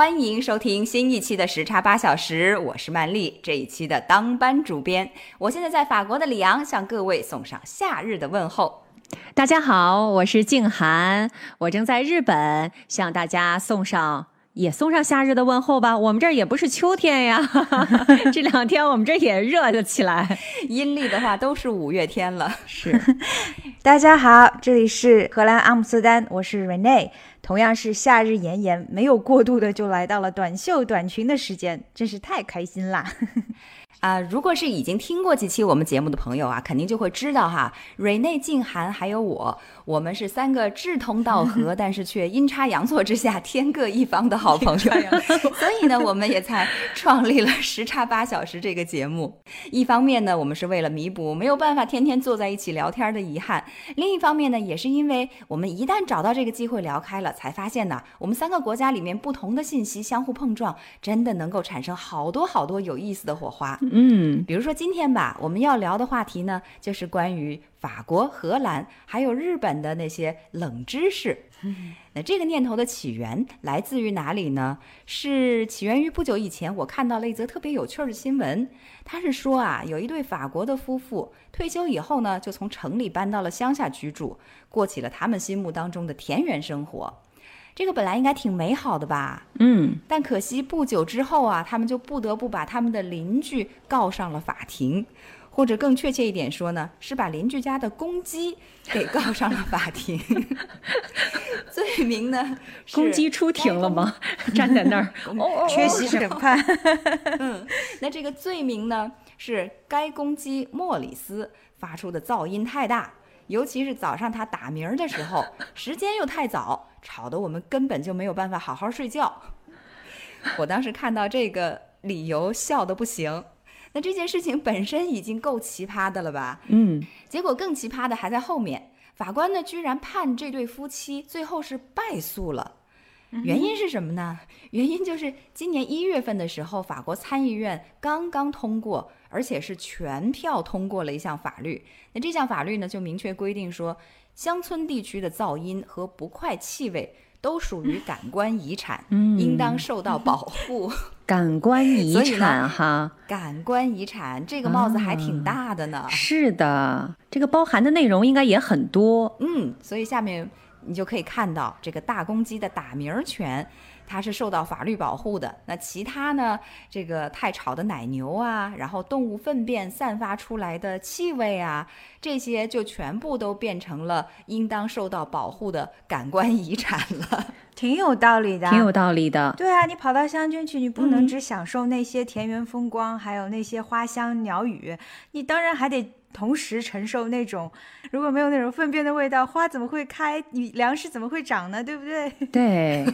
欢迎收听新一期的时差八小时，我是曼丽，这一期的当班主编。我现在在法国的里昂，向各位送上夏日的问候。大家好，我是静涵，我正在日本，向大家送上也送上夏日的问候吧。我们这儿也不是秋天呀，这两天我们这儿也热了起来。阴历的话都是五月天了。是，大家好，这里是荷兰阿姆斯特丹，我是 Rene。同样是夏日炎炎，没有过度的就来到了短袖短裙的时间，真是太开心啦！啊，如果是已经听过几期我们节目的朋友啊，肯定就会知道哈，瑞内、静涵还有我，我们是三个志同道合，但是却阴差阳错之下天各一方的好朋友。所以呢，我们也才创立了时差八小时这个节目。一方面呢，我们是为了弥补没有办法天天坐在一起聊天的遗憾；另一方面呢，也是因为我们一旦找到这个机会聊开了，才发现呢，我们三个国家里面不同的信息相互碰撞，真的能够产生好多好多有意思的火花。嗯，比如说今天吧，我们要聊的话题呢，就是关于法国、荷兰还有日本的那些冷知识。那这个念头的起源来自于哪里呢？是起源于不久以前，我看到了一则特别有趣的新闻。他是说啊，有一对法国的夫妇退休以后呢，就从城里搬到了乡下居住，过起了他们心目当中的田园生活。这个本来应该挺美好的吧？嗯，但可惜不久之后啊，他们就不得不把他们的邻居告上了法庭，或者更确切一点说呢，是把邻居家的公鸡给告上了法庭。罪名呢？公鸡出庭了吗？站在那儿，哦，缺席审判。嗯，那这个罪名呢，是该公鸡莫里斯发出的噪音太大，尤其是早上它打鸣的时候，时间又太早，吵得我们根本就没有办法好好睡觉。我当时看到这个理由，笑得不行。那这件事情本身已经够奇葩的了吧？嗯，结果更奇葩的还在后面。法官呢，居然判这对夫妻最后是败诉了。原因是什么呢？原因就是今年一月份的时候，法国参议院刚刚通过，而且是全票通过了一项法律。那这项法律呢，就明确规定说，乡村地区的噪音和不快气味都属于感官遗产，应当受到保护。感官遗产哈，感官遗产这个帽子还挺大的呢。是的，这个包含的内容应该也很多。嗯，所以下面你就可以看到这个大公鸡的打鸣儿权，它是受到法律保护的。那其他呢，这个太吵的奶牛啊，然后动物粪便散发出来的气味啊，这些就全部都变成了应当受到保护的感官遗产了。挺有道理的，挺有道理的。对啊，你跑到乡间去，你不能只享受那些田园风光，还有那些花香鸟语，你当然还得同时承受那种如果没有那种粪便的味道，花怎么会开？你粮食怎么会长呢？对不对？对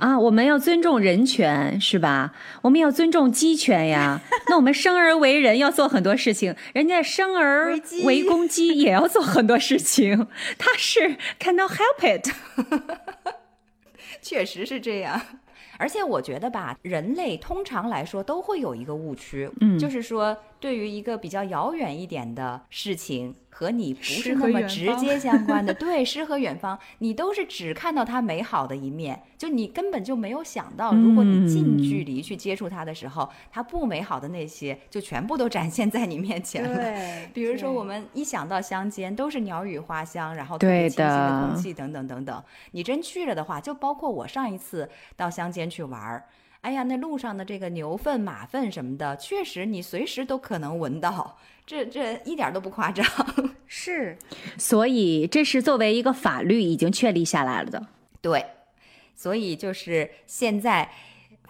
啊，我们要尊重人权，是吧？我们要尊重鸡权呀。那我们生而为人要做很多事情，人家生而为公鸡也要做很多事情。他是 cannot help it。确实是这样，而且我觉得吧，人类通常来说都会有一个误区，嗯就是说对于一个比较遥远一点的事情和你不是那么直接 相关的，对诗和远方，你都是只看到它美好的一面，就你根本就没有想到，如果你近距离去接触它的时候，它不美好的那些就全部都展现在你面前了。对，比如说，我们一想到乡间都是鸟语花香，然后特别对清新的的空气等等等等。你真去了的话，就包括我上一次到乡间去玩儿，哎呀，那路上的这个牛粪、马粪什么的，确实你随时都可能闻到，这这一点都不夸张。是所以这是作为一个法律已经确立下来了的。对，所以就是现在。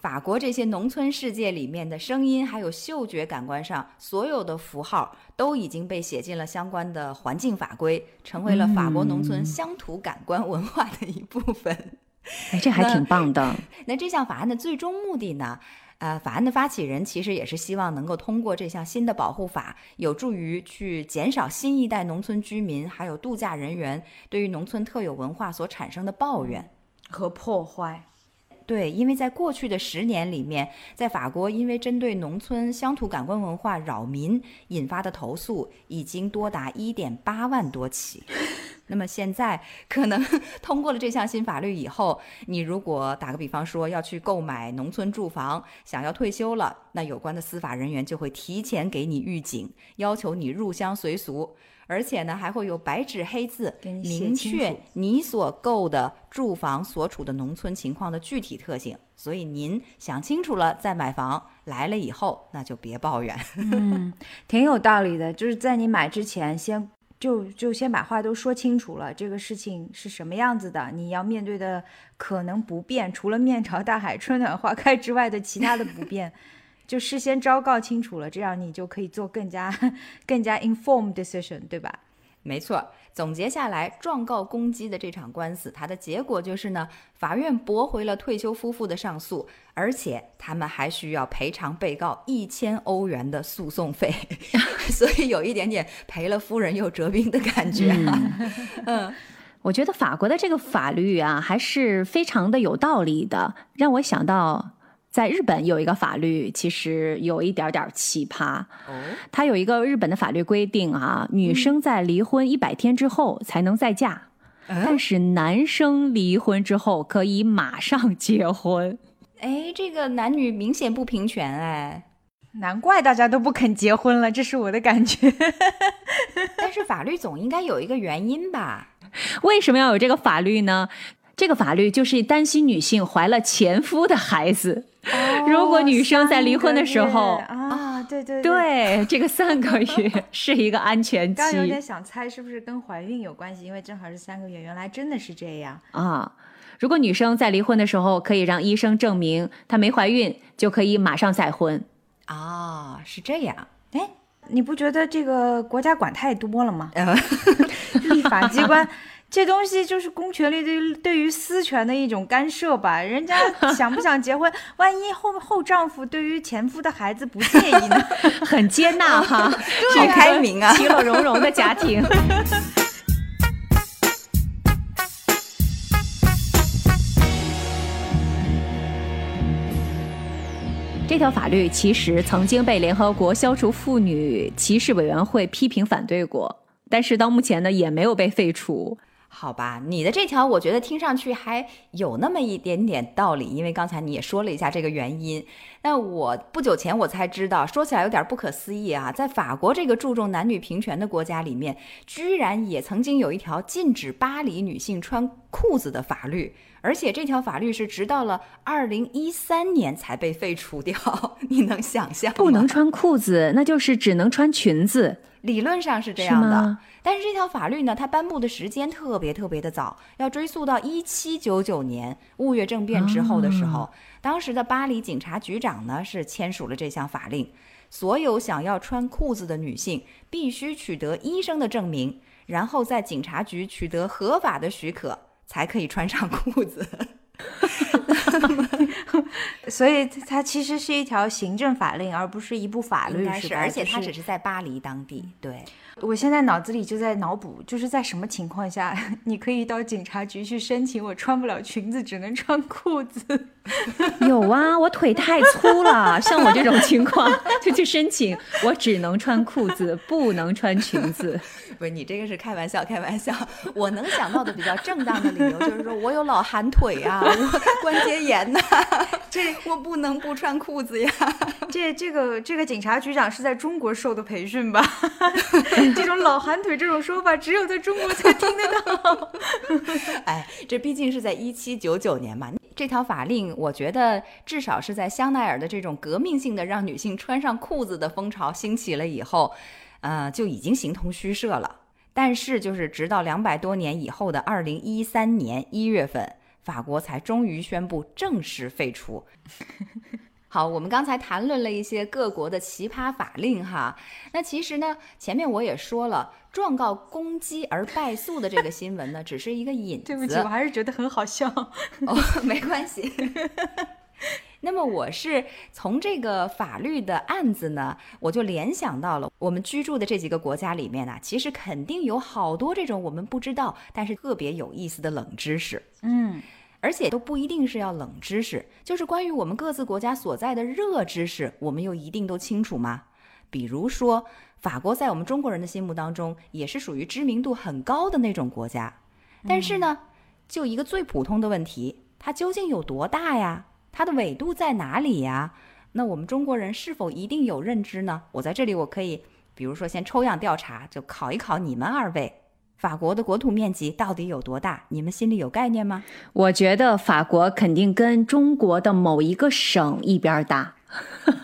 法国这些农村世界里面的声音，还有嗅觉感官上所有的符号，都已经被写进了相关的环境法规，成为了法国农村乡土感官文化的一部分。哎，这还挺棒的。那这项法案的最终目的呢？呃，法案的发起人其实也是希望能够通过这项新的保护法，有助于去减少新一代农村居民还有度假人员对于农村特有文化所产生的抱怨和破坏。对，因为在过去的十年里面，在法国，因为针对农村乡土感官文化扰民引发的投诉已经多达一点八万多起。那么现在可能 通过了这项新法律以后，你如果打个比方说要去购买农村住房，想要退休了，那有关的司法人员就会提前给你预警，要求你入乡随俗，而且呢还会有白纸黑字明确你所购的住房所处的农村情况的具体特性。所以您想清楚了再买房，来了以后那就别抱怨。嗯，挺有道理的，就是在你买之前先。就就先把话都说清楚了，这个事情是什么样子的，你要面对的可能不变，除了面朝大海、春暖花开之外的其他的不变，就事先昭告清楚了，这样你就可以做更加 更加 informed decision，对吧？没错。总结下来，状告公鸡的这场官司，它的结果就是呢，法院驳回了退休夫妇的上诉，而且他们还需要赔偿被告一千欧元的诉讼费，所以有一点点赔了夫人又折兵的感觉。嗯，我觉得法国的这个法律啊，还是非常的有道理的，让我想到。在日本有一个法律，其实有一点点奇葩。哦，它有一个日本的法律规定啊，女生在离婚一百天之后才能再嫁，但是男生离婚之后可以马上结婚。哎，这个男女明显不平权哎，难怪大家都不肯结婚了，这是我的感觉。但是法律总应该有一个原因吧？为什么要有这个法律呢？这个法律就是担心女性怀了前夫的孩子。如果女生在离婚的时候啊，对对对，这个三个月是一个安全期。刚有点想猜是不是跟怀孕有关系，因为正好是三个月，原来真的是这样啊。如果女生在离婚的时候可以让医生证明她没怀孕，就可以马上再婚啊，是这样。哎，你不觉得这个国家管太多了吗？立法机关。这东西就是公权力对对于私权的一种干涉吧？人家 想不想结婚，万一后后丈夫对于前夫的孩子不介意呢？很接纳哈，好开明啊，其乐融融的家庭。这条法律其实曾经被联合国消除妇女歧视委员会批评反对过，但是到目前呢，也没有被废除。好吧，你的这条我觉得听上去还有那么一点点道理，因为刚才你也说了一下这个原因。那我不久前我才知道，说起来有点不可思议啊，在法国这个注重男女平权的国家里面，居然也曾经有一条禁止巴黎女性穿裤子的法律，而且这条法律是直到了二零一三年才被废除掉。你能想象？不能穿裤子，那就是只能穿裙子。理论上是这样的，但是这条法律呢，它颁布的时间特别特别的早，要追溯到一七九九年雾月政变之后的时候，当时的巴黎警察局长呢是签署了这项法令，所有想要穿裤子的女性必须取得医生的证明，然后在警察局取得合法的许可，才可以穿上裤子。所以它其实是一条行政法令，而不是一部法律，是而且它只是在巴黎当地。对，我现在脑子里就在脑补，就是在什么情况下 你可以到警察局去申请，我穿不了裙子，只能穿裤子。有啊，我腿太粗了，像我这种情况就去申请，我只能穿裤子，不能穿裙子。不是你这个是开玩笑，开玩笑。我能想到的比较正当的理由就是说我有老寒腿啊，我关节炎呐，这我不能不穿裤子呀。这这个这个警察局长是在中国受的培训吧？这种老寒腿这种说法只有在中国才听得到。哎，这毕竟是在一七九九年嘛。这条法令，我觉得至少是在香奈儿的这种革命性的让女性穿上裤子的风潮兴起了以后，呃，就已经形同虚设了。但是，就是直到两百多年以后的二零一三年一月份，法国才终于宣布正式废除。好，我们刚才谈论了一些各国的奇葩法令哈。那其实呢，前面我也说了，状告公鸡而败诉的这个新闻呢，只是一个引子。对不起，我还是觉得很好笑。哦，没关系。那么我是从这个法律的案子呢，我就联想到了我们居住的这几个国家里面呢，其实肯定有好多这种我们不知道但是特别有意思的冷知识。嗯。而且都不一定是要冷知识，就是关于我们各自国家所在的热知识，我们又一定都清楚吗？比如说，法国在我们中国人的心目当中也是属于知名度很高的那种国家，但是呢，就一个最普通的问题，它究竟有多大呀？它的纬度在哪里呀？那我们中国人是否一定有认知呢？我在这里，我可以，比如说先抽样调查，就考一考你们二位。法国的国土面积到底有多大？你们心里有概念吗？我觉得法国肯定跟中国的某一个省一边大。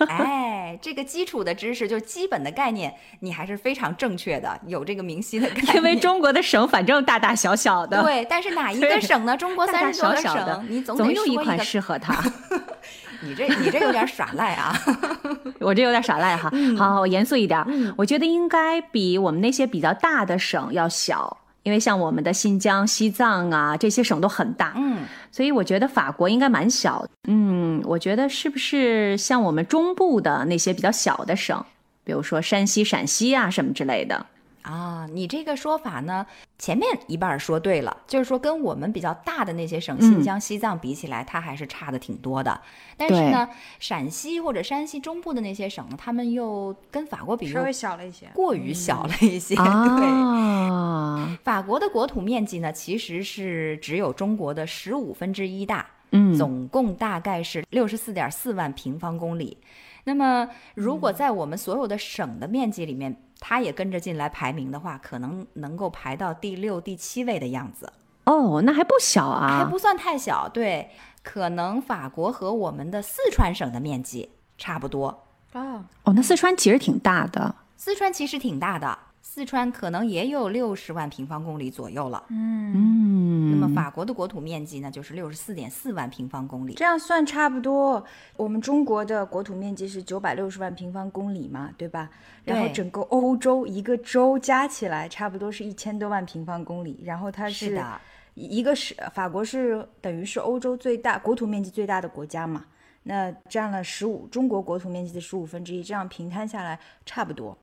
哎，这个基础的知识，就基本的概念，你还是非常正确的，有这个明晰的概念。因为中国的省反正大大小小的。对，但是哪一个省呢？中国三十多个省，你总得有一款适合它。你这你这有点耍赖啊！我这有点耍赖哈。好，我严肃一点。我觉得应该比我们那些比较大的省要小，因为像我们的新疆、西藏啊这些省都很大。嗯，所以我觉得法国应该蛮小。嗯，我觉得是不是像我们中部的那些比较小的省，比如说山西、陕西啊什么之类的。啊，你这个说法呢，前面一半说对了，就是说跟我们比较大的那些省，新疆、西藏比起来，它还是差的挺多的。但是呢，陕西或者山西中部的那些省呢，他们又跟法国比稍微小了一些，过于小了一些。对，法国的国土面积呢，其实是只有中国的十五分之一大，嗯，总共大概是六十四点四万平方公里。那么，如果在我们所有的省的面积里面，它也跟着进来排名的话，可能能够排到第六、第七位的样子。哦，那还不小啊，还不算太小。对，可能法国和我们的四川省的面积差不多。哦，哦，那四川其实挺大的。四川其实挺大的。四川可能也有六十万平方公里左右了。嗯嗯，那么法国的国土面积呢，就是六十四点四万平方公里。这样算差不多。我们中国的国土面积是九百六十万平方公里嘛，对吧？然后整个欧洲一个州加起来差不多是一千多万平方公里。然后它是的，一个是法国是等于是欧洲最大国土面积最大的国家嘛，那占了十五中国国土面积的十五分之一，这样平摊下来差不多。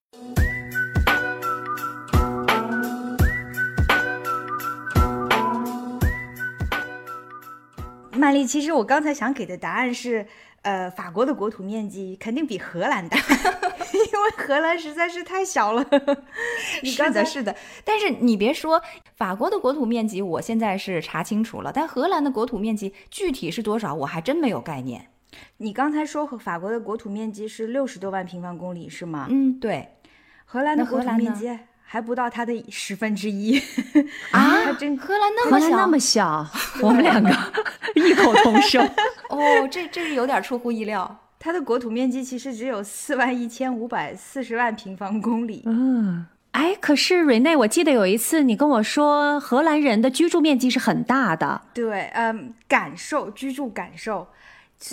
曼丽，其实我刚才想给的答案是，呃，法国的国土面积肯定比荷兰大，因为荷兰实在是太小了。你刚才是的，但是你别说，法国的国土面积我现在是查清楚了，但荷兰的国土面积具体是多少，我还真没有概念。你刚才说和法国的国土面积是六十多万平方公里是吗？嗯，对。荷兰的国土面积？还不到它的十分之一 啊！还真荷兰那么小，那么小，我们两个 异口同声。哦，这这是有点出乎意料。它的国土面积其实只有四万一千五百四十万平方公里。嗯，哎，可是瑞内，我记得有一次你跟我说，荷兰人的居住面积是很大的。对，嗯，感受居住感受，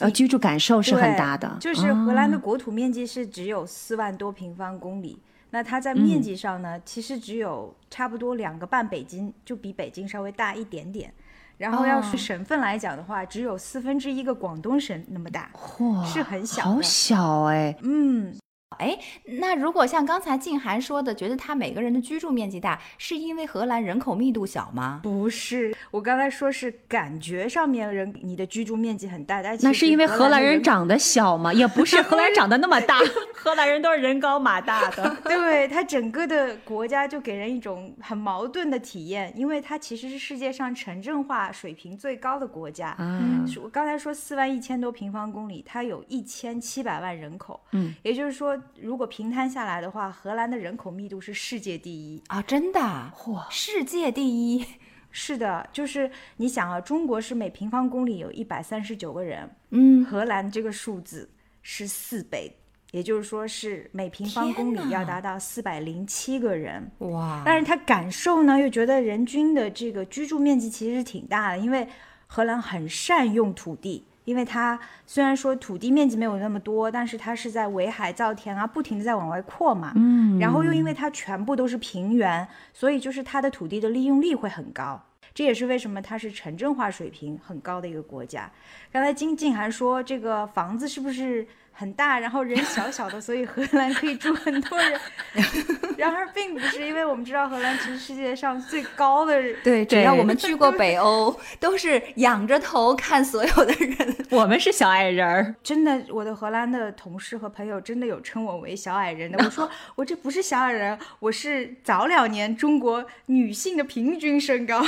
呃，居住感受是很大的。就是荷兰的国土面积是只有四万多平方公里。那它在面积上呢，其实只有差不多两个半北京，就比北京稍微大一点点。然后要是省份来讲的话，只有四分之一个广东省那么大，哇，是很小，好小哎，嗯。哎，那如果像刚才静涵说的，觉得他每个人的居住面积大，是因为荷兰人口密度小吗？不是，我刚才说是感觉上面人你的居住面积很大，但那是因为荷兰人长得小吗？也不是，荷兰长得那么大，荷兰人都是人高马大的。对，它整个的国家就给人一种很矛盾的体验，因为它其实是世界上城镇化水平最高的国家。嗯，我刚才说四万一千多平方公里，它有一千七百万人口。嗯，也就是说。如果平摊下来的话，荷兰的人口密度是世界第一啊！真的，嚯，世界第一，是的，就是你想啊，中国是每平方公里有一百三十九个人，嗯，荷兰这个数字是四倍，也就是说是每平方公里要达到四百零七个人，哇！但是他感受呢，又觉得人均的这个居住面积其实挺大的，因为荷兰很善用土地。因为它虽然说土地面积没有那么多，但是它是在围海造田啊，不停的在往外扩嘛。嗯，然后又因为它全部都是平原，所以就是它的土地的利用率会很高。这也是为什么它是城镇化水平很高的一个国家。刚才金静涵说这个房子是不是？很大，然后人小小的，所以荷兰可以住很多人。然而并不是，因为我们知道荷兰其实世界上最高的。对，只要我们去过北欧，都是仰着头看所有的人。我们是小矮人儿，真的，我的荷兰的同事和朋友真的有称我为小矮人的。我说 我这不是小矮人，我是早两年中国女性的平均身高。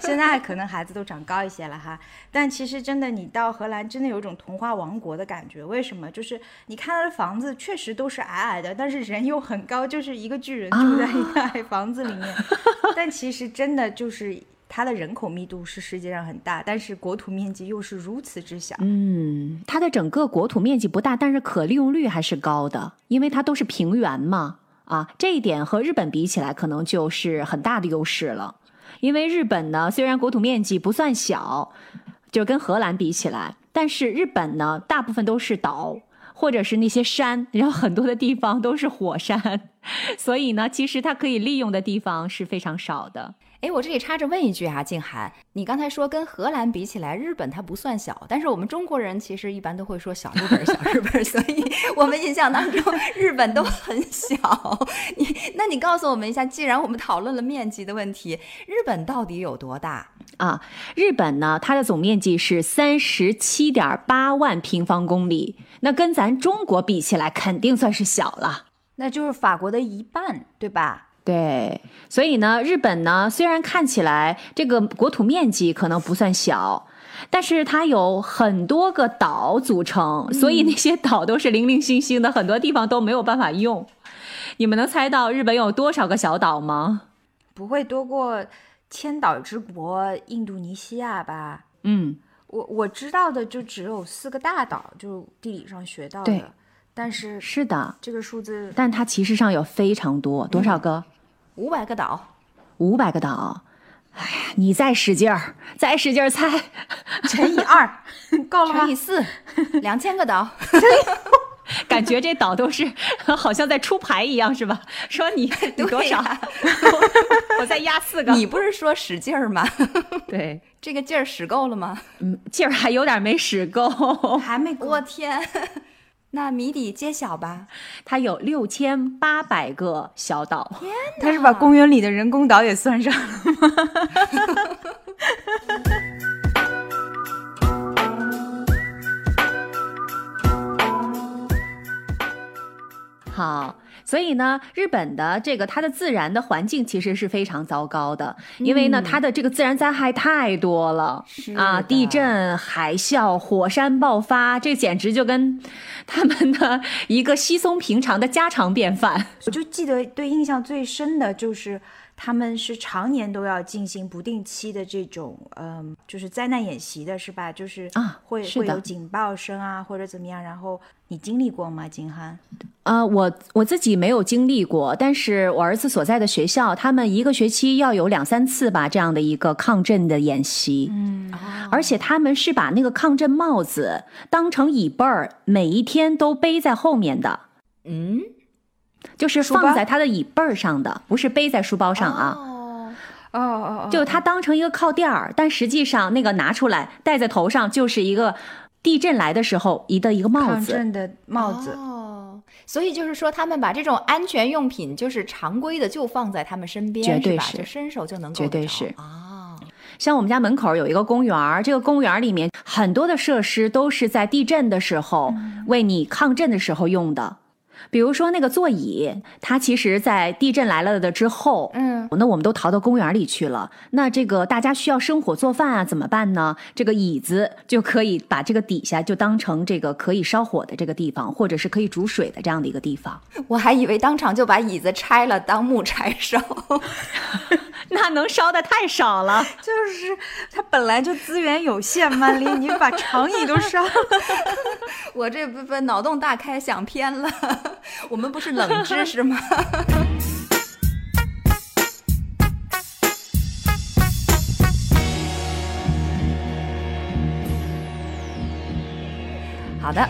现在可能孩子都长高一些了哈，但其实真的，你到荷兰真的有一种童话王国的感觉。为什么？就是你看它的房子确实都是矮矮的，但是人又很高，就是一个巨人住在一个矮房子里面。但其实真的就是它的人口密度是世界上很大，但是国土面积又是如此之小。嗯，它的整个国土面积不大，但是可利用率还是高的，因为它都是平原嘛。啊，这一点和日本比起来，可能就是很大的优势了。因为日本呢，虽然国土面积不算小，就跟荷兰比起来。但是日本呢，大部分都是岛，或者是那些山，然后很多的地方都是火山，所以呢，其实它可以利用的地方是非常少的。哎，我这里插着问一句啊，静涵，你刚才说跟荷兰比起来，日本它不算小，但是我们中国人其实一般都会说小日本，小日本，所以我们印象当中日本都很小。你，那你告诉我们一下，既然我们讨论了面积的问题，日本到底有多大啊？日本呢，它的总面积是三十七点八万平方公里，那跟咱中国比起来，肯定算是小了，那就是法国的一半，对吧？对，所以呢，日本呢，虽然看起来这个国土面积可能不算小，但是它有很多个岛组成，所以那些岛都是零零星星的，很多地方都没有办法用。你们能猜到日本有多少个小岛吗？不会多过千岛之国印度尼西亚吧？嗯，我我知道的就只有四个大岛，就地理上学到的。但是是的，这个数字，但它其实上有非常多，多少个？五百个岛，五百个岛，哎呀，你再使劲儿，再使劲儿猜，乘以二，够了吗？乘以四，两千个岛，感觉这岛都是好像在出牌一样，是吧？说你你多少？我再压四个。你不是说使劲儿吗？对，这个劲儿使够了吗？嗯，劲儿还有点没使够，还没。过天！那谜底揭晓吧，它有六千八百个小岛。天哪，它是把公园里的人工岛也算上了吗？好。所以呢，日本的这个它的自然的环境其实是非常糟糕的，因为呢，它的这个自然灾害太多了啊，地震、海啸、火山爆发，这简直就跟 他们的一个稀松平常的家常便饭。我就记得对印象最深的就是。他们是常年都要进行不定期的这种，嗯，就是灾难演习的，是吧？就是啊，会会有警报声啊，或者怎么样。然后你经历过吗，金涵？啊，我我自己没有经历过，但是我儿子所在的学校，他们一个学期要有两三次吧，这样的一个抗震的演习。嗯，而且他们是把那个抗震帽子当成椅背儿，每一天都背在后面的。嗯。就是放在他的椅背上的，不是背在书包上啊。哦哦哦，就他当成一个靠垫儿，但实际上那个拿出来戴在头上，就是一个地震来的时候一的一个帽子。抗震的帽子。哦，所以就是说，他们把这种安全用品，就是常规的，就放在他们身边，绝对是，就伸手就能够绝对是啊。像我们家门口有一个公园，这个公园里面很多的设施都是在地震的时候为你抗震的时候用的。比如说那个座椅，它其实，在地震来了的之后，嗯，那我们都逃到公园里去了。那这个大家需要生火做饭啊，怎么办呢？这个椅子就可以把这个底下就当成这个可以烧火的这个地方，或者是可以煮水的这样的一个地方。我还以为当场就把椅子拆了当木柴烧。那能烧的太少了，就是它本来就资源有限，曼丽，你把长椅都烧了，我这部分脑洞大开，想偏了。我们不是冷知识吗？好的，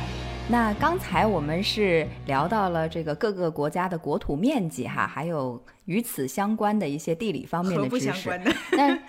那刚才我们是聊到了这个各个国家的国土面积哈，还有与此相关的一些地理方面的知识。相关的。但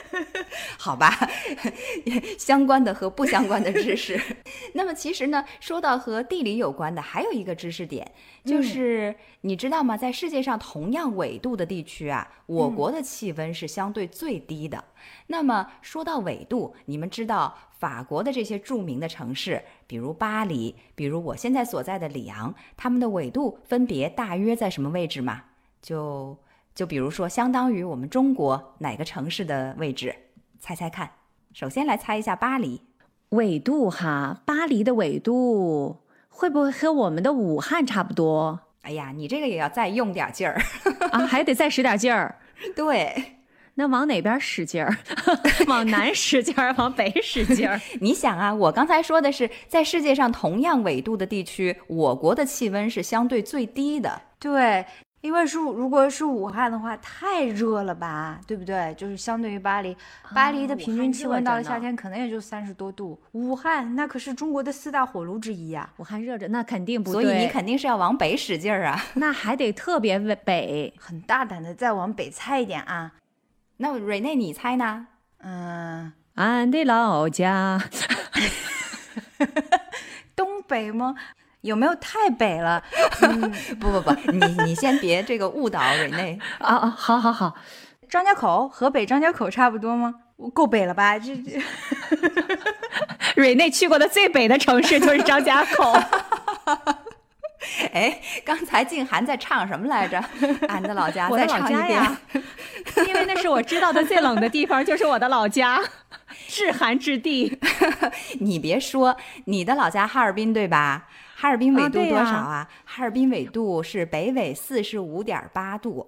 好吧，相关的和不相关的知识。那么其实呢，说到和地理有关的，还有一个知识点，就是、你知道吗？在世界上同样纬度的地区啊，我国的气温是相对最低的。那么说到纬度，你们知道法国的这些著名的城市，比如巴黎，比如我现在所在的里昂，他们的纬度分别大约在什么位置吗？就就比如说，相当于我们中国哪个城市的位置？猜猜看。首先来猜一下巴黎，纬度哈，巴黎的纬度会不会和我们的武汉差不多哎呀，你这个也要再用点劲儿。啊？还得再使点劲儿。对，那往哪边使劲儿？往南使劲儿，往北使劲儿？你想啊，我刚才说的是，在世界上同样纬度的地区，我国的气温是相对最低的。对，因为是如果是武汉的话，太热了吧，对不对？就是相对于巴黎，巴黎的平均气温到了夏天可能也就三十多度，武汉那可是中国的四大火炉之一呀、武汉热着，那肯定不所。以你肯定是要往北使劲儿啊。那还得特别北。很大胆的再往北猜一点啊，那瑞内，你猜呢？嗯，俺的老家，东北吗？有没有太北了？不不不，你你先别这个误导瑞内。啊啊，好好好，张家口，河北张家口差不多吗？够北了吧？这这 瑞内去过的最北的城市就是张家口。哎，刚才静涵在唱什么来着？俺的老家，我的再唱一遍。老家呀，因为那是我知道的最冷的地方，就是我的老家，至寒之地。你别说，你的老家哈尔滨对吧？哈尔滨纬度多少啊？哈尔滨纬度是北纬四十五点八度，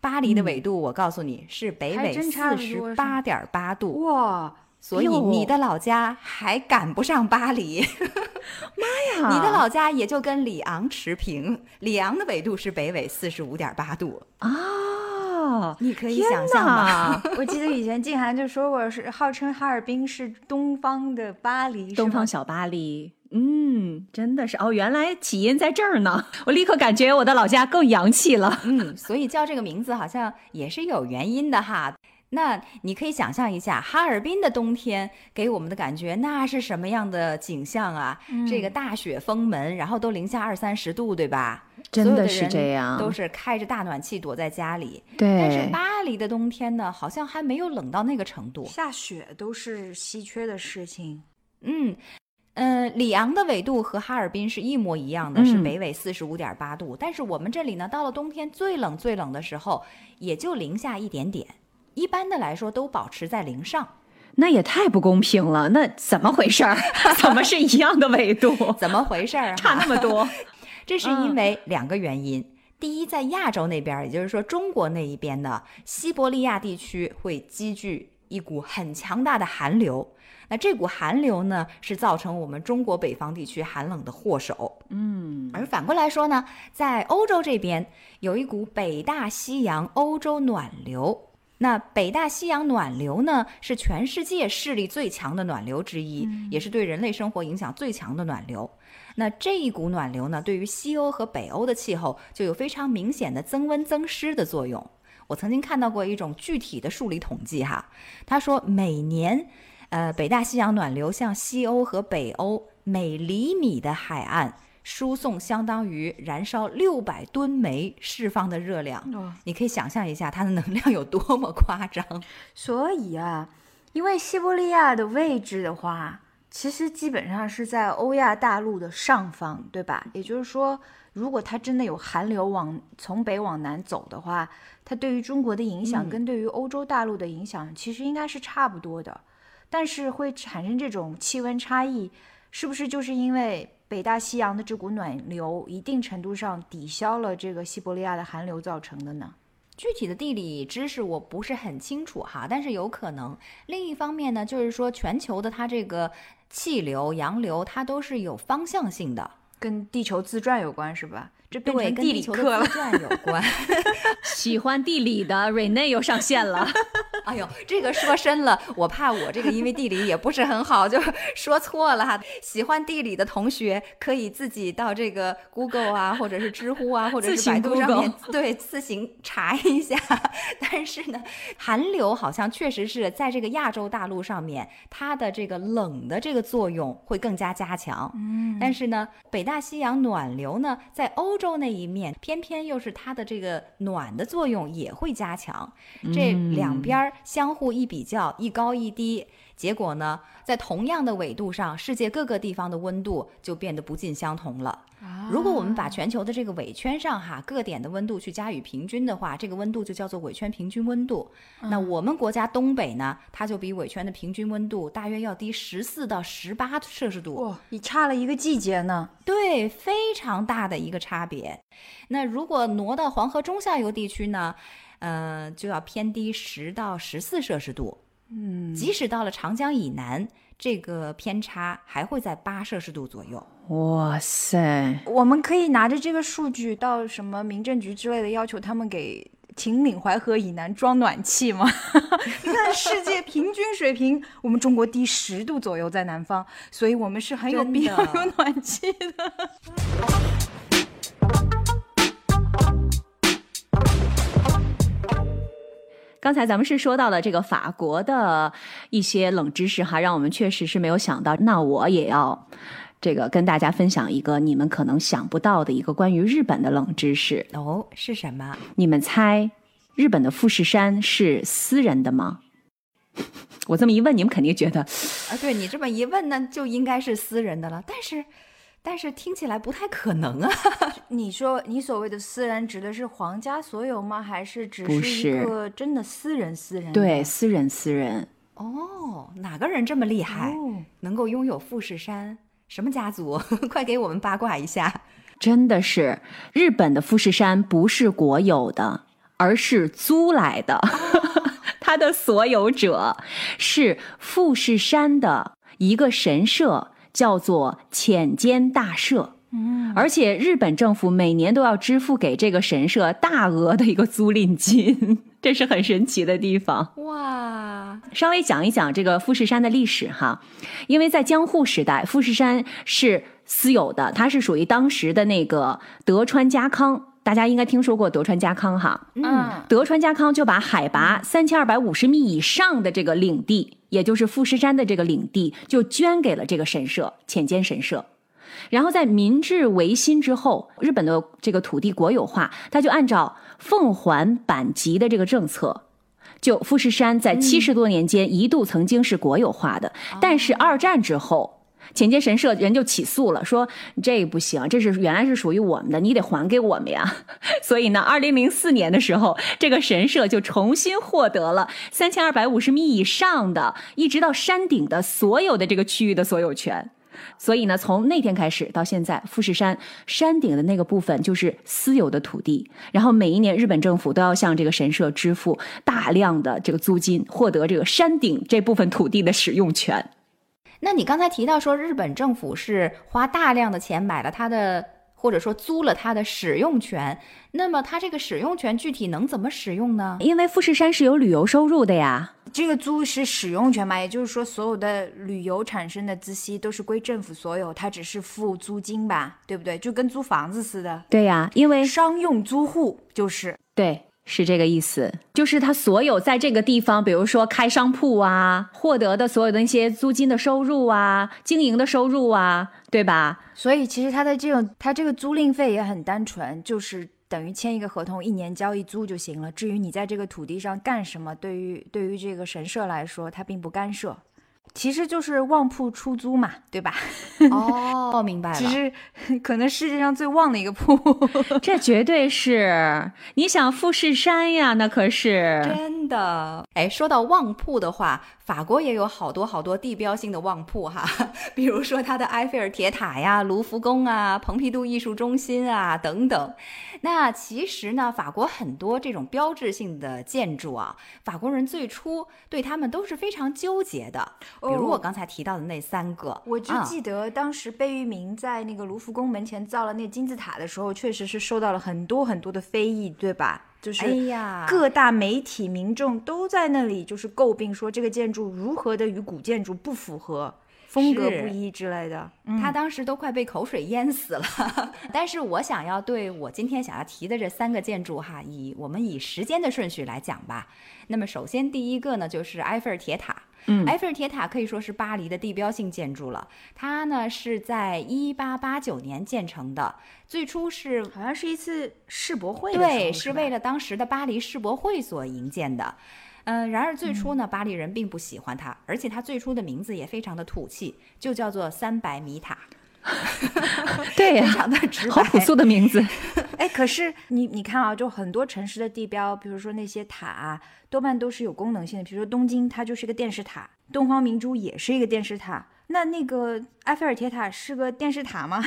巴黎的纬度我告诉你是北纬四十八点八度，哇，所以你的老家还赶不上巴黎，妈呀，你的老家也就跟里昂持平，里昂的纬度是北纬四十五点八度，啊，你可以想象吗？我记得以前静涵就说过，是号称哈尔滨是东方的巴黎，东方小巴黎。嗯，真的是哦，原来起因在这儿呢。我立刻感觉我的老家更洋气了。嗯，所以叫这个名字好像也是有原因的哈。那你可以想象一下，哈尔滨的冬天给我们的感觉，那是什么样的景象啊？这个大雪封门，然后都零下二三十度，对吧？真的是这样都是开着大暖气躲在家里。但是，巴黎的冬天呢，好像还没有冷到那个程度。下雪都是稀缺的事情。嗯，呃，里昂的纬度和哈尔滨是一模一样的，是嗯北纬四十五点八度。但是我们这里呢，到了冬天最冷最冷的时候，也就零下一点点。一般的来说，都保持在零上。那也太不公平了。那怎么回事儿？怎么是一样的纬度？怎么回事儿、啊？差那么多？这是因为两个原因。第一，在亚洲那边，也就是说中国那一边的，西伯利亚地区会积聚一股很强大的寒流。那这股寒流呢，是造成我们中国北方地区寒冷的祸首。嗯，而反过来说呢，在欧洲这边有一股北大西洋欧洲暖流。那北大西洋暖流呢，是全世界势力最强的暖流之一，也是对人类生活影响最强的暖流。那这一股暖流呢，对于西欧和北欧的气候就有非常明显的增温增湿的作用。我曾经看到过一种具体的数理统计哈，他说每年，呃，北大西洋暖流向西欧和北欧每厘米的海岸输送相当于燃烧六百吨煤释放的热量。哦，你可以想象一下它的能量有多么夸张。所以啊，因为西伯利亚的位置的话，其实基本上是在欧亚大陆的上方，对吧？也就是说，如果它真的有寒流往从北往南走的话，它对于中国的影响嗯跟对于欧洲大陆的影响其实应该是差不多的，但是会产生这种气温差异，是不是就是因为北大西洋的这股暖流一定程度上抵消了这个西伯利亚的寒流造成的呢？具体的地理知识我不是很清楚哈，但是有可能。另一方面呢，就是说全球的它这个气流、洋流，它都是有方向性的。跟地球自转有关是吧？对，这变成跟地理课了地球的自。转有关。喜欢地理的瑞内又上线了。哎呦，这个说深了，我怕我这个因为地理也不是很好，就说错了哈。喜欢地理的同学可以自己到这个 Google 啊，或者是知乎啊，或者是百度上面对自行查一下。但是呢，寒流好像确实是在这个亚洲大陆上面，它的这个冷的这个作用会更加加强。嗯，但是呢，北大西洋暖流呢，在欧洲那一面，偏偏又是它的这个暖的作用也会加强。这两边相互一比较，一高一低，结果呢，在同样的纬度上，世界各个地方的温度就变得不尽相同了。如果我们把全球的这个纬圈上哈各点的温度去加以平均的话，这个温度就叫做纬圈平均温度。那我们国家东北呢，它就比纬圈的平均温度大约要低十四到十八摄氏度。哇，你差了一个季节呢。对，非常大的一个差别。那如果挪到黄河中下游地区呢，呃，就要偏低十到十四摄氏度。嗯，即使到了长江以南，这个偏差还会在八摄氏度左右。哇塞！我们可以拿着这个数据到什么民政局之类的，要求他们给秦岭淮河以南装暖气吗？你看世界平均水平，我们中国低十度左右在南方，所以我们是很有必要的 有暖气的。刚才咱们是说到了这个法国的一些冷知识哈，让我们确实是没有想到。那我也要这个跟大家分享一个你们可能想不到的一个关于日本的冷知识。哦，是什么？你们猜日本的富士山是私人的吗？我这么一问，你们肯定觉得啊，对你这么一问呢，就应该是私人的了。但是，但是听起来不太可能啊。你说你所谓的私人指的是皇家所有吗？还是只不是一个真的私人私人？对，私人私人。哦，哪个人这么厉害，哦能够拥有富士山？什么家族？快给我们八卦一下。真的是，日本的富士山不是国有的，而是租来的。它的所有者是富士山的一个神社，叫做浅间大社。嗯，而且日本政府每年都要支付给这个神社大额的一个租赁金，这是很神奇的地方。哇，稍微讲一讲这个富士山的历史哈，因为在江户时代，富士山是私有的，它是属于当时的那个德川家康，大家应该听说过德川家康哈。嗯，德川家康就把海拔三千二百五十米以上的这个领地，也就是富士山的这个领地，就捐给了这个神社浅间神社。然后在明治维新之后，日本的这个土地国有化，他就按照奉还版籍的这个政策，就富士山在七十多年间一度曾经是国有化的，但是二战之后。浅间神社人就起诉了，说这不行，这是原来是属于我们的，你得还给我们呀。所以呢，二零零四年的时候，这个神社就重新获得了三千二百五十米以上的，一直到山顶的所有的这个区域的所有权。所以呢，从那天开始到现在，富士山山顶的那个部分就是私有的土地。然后每一年，日本政府都要向这个神社支付大量的这个租金，获得这个山顶这部分土地的使用权。那你刚才提到说，日本政府是花大量的钱买了它的，或者说租了它的使用权。那么它这个使用权具体能怎么使用呢？因为富士山是有旅游收入的呀。这个租是使用权嘛，也就是说，所有的旅游产生的孳息都是归政府所有，它只是付租金吧，对不对？就跟租房子似的，对呀，因为商用租户就是。对，是这个意思，就是他所有在这个地方，比如说开商铺啊，获得的所有的那些租金的收入啊，经营的收入啊，对吧？所以其实他的这种，他这个租赁费也很单纯，就是等于签一个合同，一年交一租就行了。至于你在这个土地上干什么，对于对于这个神社来说，它并不干涉。其实就是旺铺出租嘛，对吧？哦，明白了。只是 可能世界上最旺的一个铺。这绝对是，你想富士山呀，那可是真的。哎，说到旺铺的话，法国也有好多好多地标性的旺铺哈，比如说它的埃菲尔铁塔呀、卢浮宫啊、蓬皮杜艺术中心啊等等。那其实呢，法国很多这种标志性的建筑啊，法国人最初对他们都是非常纠结的。比如我刚才提到的那三个，我就啊记得当时贝聿铭在那个卢浮宫门前造了那金字塔的时候，确实是受到了很多很多的非议，对吧？就是哎呀，各大媒体、民众都在那里就是诟病说这个建筑如何的与古建筑不符合，风格不一之类的。他当时都快被口水淹死了。但是我想要对我今天想要提的这三个建筑哈，以我们以时间的顺序来讲吧。那么首先第一个呢，就是埃菲尔铁塔。嗯埃菲尔铁塔可以说是巴黎的地标性建筑了。它呢是在一八八九年建成的，最初是好像是一次世博会对，是是为了当时的巴黎世博会所营建的。嗯、然而最初呢，巴黎人并不喜欢它，而且它最初的名字也非常的土气，就叫做三百米塔，对呀、非常的直白。好朴素的名字。哎，可是你你看啊，就很多城市的地标，比如说那些塔啊，多半都是有功能性的。比如说东京，它就是一个电视塔；东方明珠也是一个电视塔。那那个埃菲尔铁塔是个电视塔吗？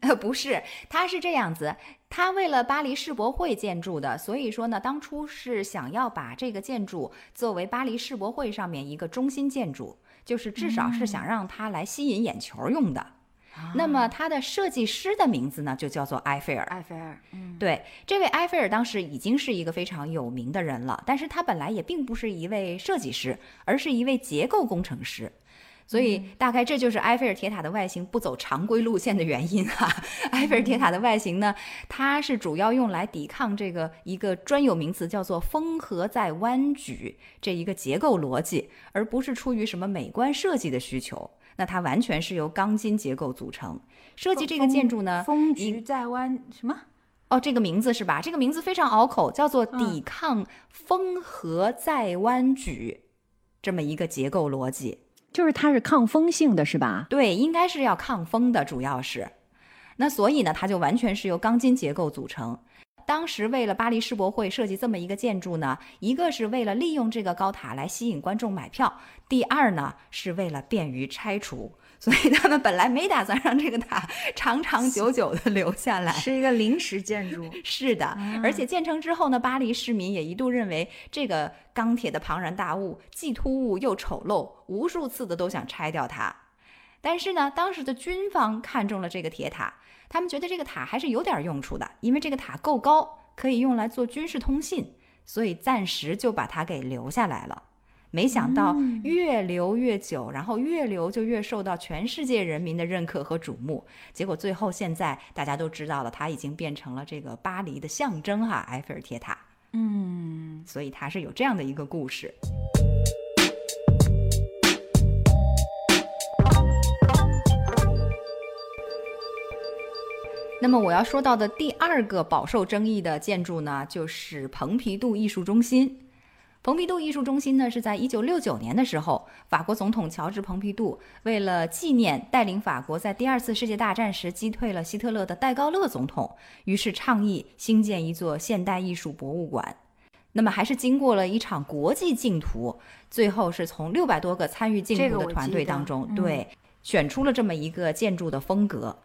呃，不是，它是这样子，它为了巴黎世博会建筑的，所以说呢，当初是想要把这个建筑作为巴黎世博会上面一个中心建筑，就是至少是想让它来吸引眼球用的。那么它的设计师的名字呢，就叫做埃菲尔。埃菲尔，嗯，对，这位埃菲尔当时已经是一个非常有名的人了，但是他本来也并不是一位设计师，而是一位结构工程师。所以大概这就是埃菲尔铁塔的外形不走常规路线的原因哈、埃菲尔铁塔的外形呢，它是主要用来抵抗这个一个专有名词叫做“风荷在弯举”这一个结构逻辑，而不是出于什么美观设计的需求。那它完全是由钢筋结构组成。设计这个建筑呢，风菊在湾什么？哦，这个名字是吧？这个名字非常拗口，叫做嗯抵抗风和在湾举，这么一个结构逻辑。就是它是抗风性的，是吧？对，应该是要抗风的，主要是。那所以呢，它就完全是由钢筋结构组成。当时为了巴黎世博会设计这么一个建筑呢，一个是为了利用这个高塔来吸引观众买票，第二呢是为了便于拆除。所以他们本来没打算让这个塔长长久久的留下来，是一个临时建筑。是的，啊而且建成之后呢，巴黎市民也一度认为这个钢铁的庞然大物既突兀又丑陋，无数次的都想拆掉它。但是呢，当时的军方看中了这个铁塔，他们觉得这个塔还是有点用处的，因为这个塔够高，可以用来做军事通信，所以暂时就把它给留下来了。没想到越留越久，然后越留就越受到全世界人民的认可和瞩目。结果最后现在大家都知道了，它已经变成了这个巴黎的象征哈，埃菲尔铁塔。嗯，所以它是有这样的一个故事。那么我要说到的第二个饱受争议的建筑呢，就是蓬皮杜艺术中心。蓬皮杜艺术中心呢，是在一九六九年的时候，法国总统乔治·蓬皮杜为了纪念带领法国在第二次世界大战时击退了希特勒的戴高乐总统，于是倡议兴建一座现代艺术博物馆。那么还是经过了一场国际竞图，最后是从六百多个参与竞图的团队当中，嗯对，选出了这么一个建筑的风格。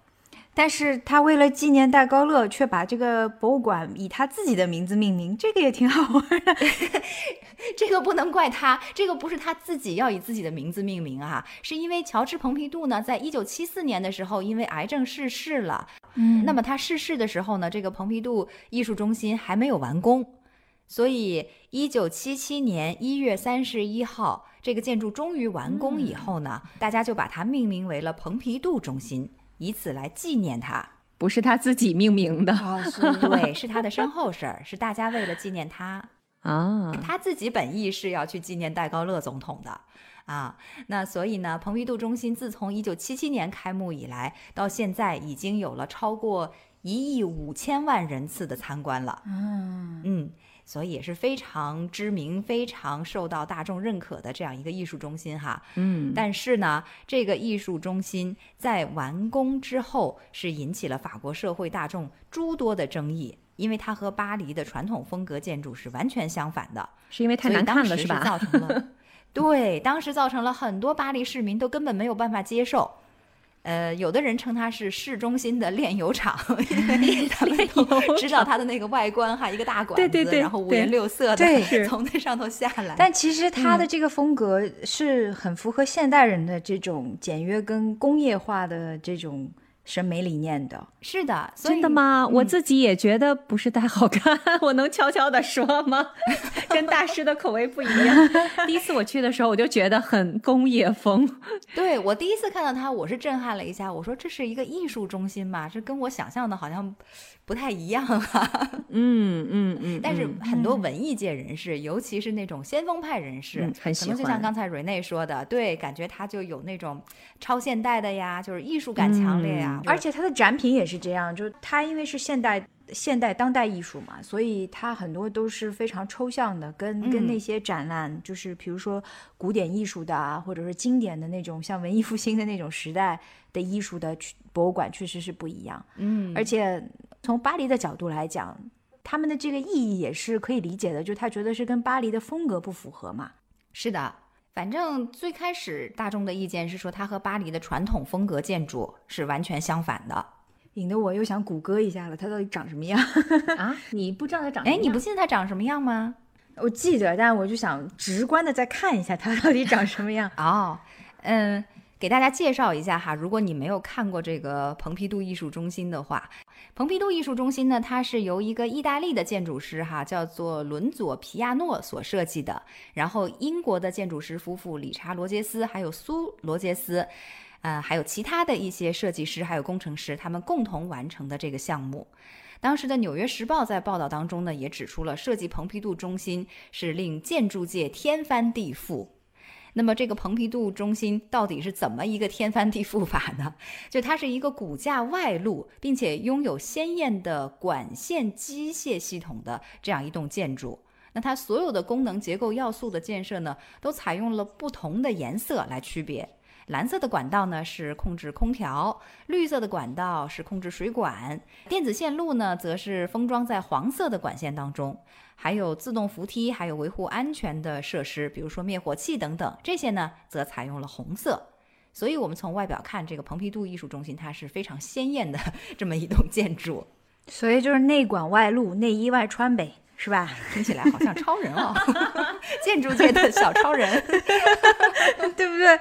但是他为了纪念戴高乐，却把这个博物馆以他自己的名字命名，这个也挺好玩的。这个不能怪他，这个不是他自己要以自己的名字命名啊，是因为乔治·蓬皮杜呢，在一九七四年的时候因为癌症逝世了。嗯那么他逝世的时候呢，这个蓬皮杜艺术中心还没有完工，所以一九七七年一月三十一号，这个建筑终于完工以后呢，大家就把它命名为了蓬皮杜中心，以此来纪念他。不是他自己命名的啊，所以对，是他的身后事儿，是大家为了纪念他。啊。他自己本意是要去纪念戴高乐总统的啊。那所以呢，蓬皮杜中心自从一九七七年开幕以来，到现在已经有了超过一亿五千万人次的参观了。嗯，嗯，所以也是非常知名、非常受到大众认可的这样一个艺术中心哈。嗯，但是呢，这个艺术中心在完工之后，是引起了法国社会大众诸多的争议。因为它和巴黎的传统风格建筑是完全相反的，是因为太难看了是吧？造成了，对，当时造成了很多巴黎市民都根本没有办法接受。呃，有的人称它是市中心的炼油厂，因为他们都知道它的那个外观哈，一个大管子，对对对，然后五颜六色的，对，从那上头下来。但其实它的这个风格是很符合现代人的这种简约跟工业化的这种。审美理念的，是的，真的吗？我自己也觉得不是太好看，我能悄悄的说吗？跟大师的口味不一样。第一次我去的时候，我就觉得很工业风。对我第一次看到它，我是震撼了一下。我说这是一个艺术中心嘛？这跟我想象的好像不太一样啊。嗯嗯嗯。但是很多文艺界人士，尤其是那种先锋派人士，很喜欢。就像刚才瑞内说的，对，感觉他就有那种超现代的呀，就是艺术感强烈呀。而且他的展品也是这样，就是他因为是现代现代当代艺术嘛，所以它很多都是非常抽象的，跟跟那些展览，就是比如说古典艺术的啊，或者是经典的那种像文艺复兴的那种时代的艺术的博物馆，确实是不一样。嗯，而且从巴黎的角度来讲，他们的这个意义也是可以理解的，就他觉得是跟巴黎的风格不符合嘛。是的。反正最开始大众的意见是说，它和巴黎的传统风格建筑是完全相反的，引得我又想谷歌一下了，它到底长什么样 啊？你不知道它长？哎，你不记得它长什么样吗？我记得，但我就想直观的再看一下它到底长什么样。哦，嗯。给大家介绍一下哈，如果你没有看过这个蓬皮杜艺术中心的话，蓬皮杜艺术中心呢，它是由一个意大利的建筑师哈，叫做伦佐皮亚诺所设计的，然后英国的建筑师夫妇理查罗杰斯还有苏罗杰斯，呃，还有其他的一些设计师还有工程师，他们共同完成的这个项目。当时的《纽约时报》在报道当中呢，也指出了设计蓬皮杜中心是令建筑界天翻地覆。那么这个蓬皮杜中心到底是怎么一个天翻地覆法呢？就它是一个骨架外露，并且拥有鲜艳的管线机械系统的这样一栋建筑。那它所有的功能结构要素的建设呢，都采用了不同的颜色来区别。蓝色的管道呢是控制空调，绿色的管道是控制水管，电子线路呢则是封装在黄色的管线当中。还有自动扶梯，还有维护安全的设施，比如说灭火器等等，这些呢则采用了红色。所以，我们从外表看，这个蓬皮杜艺术中心它是非常鲜艳的 这么一栋建筑。所以就是内管外露，内衣外穿呗。是吧？听起来好像超人哦，建筑界的小超人，对不对？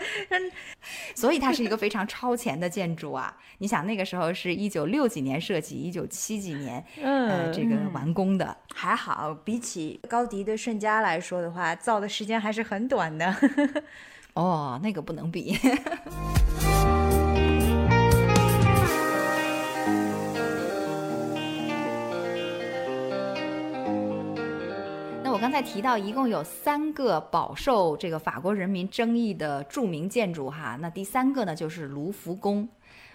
所以它是一个非常超前的建筑啊！你想那个时候是一九六几年设计，一九七几年呃这个完工的，还好比起高迪的圣家来说的话，造的时间还是很短的。哦，那个不能比。刚才提到，一共有三个饱受这个法国人民争议的著名建筑哈。那第三个呢，就是卢浮宫。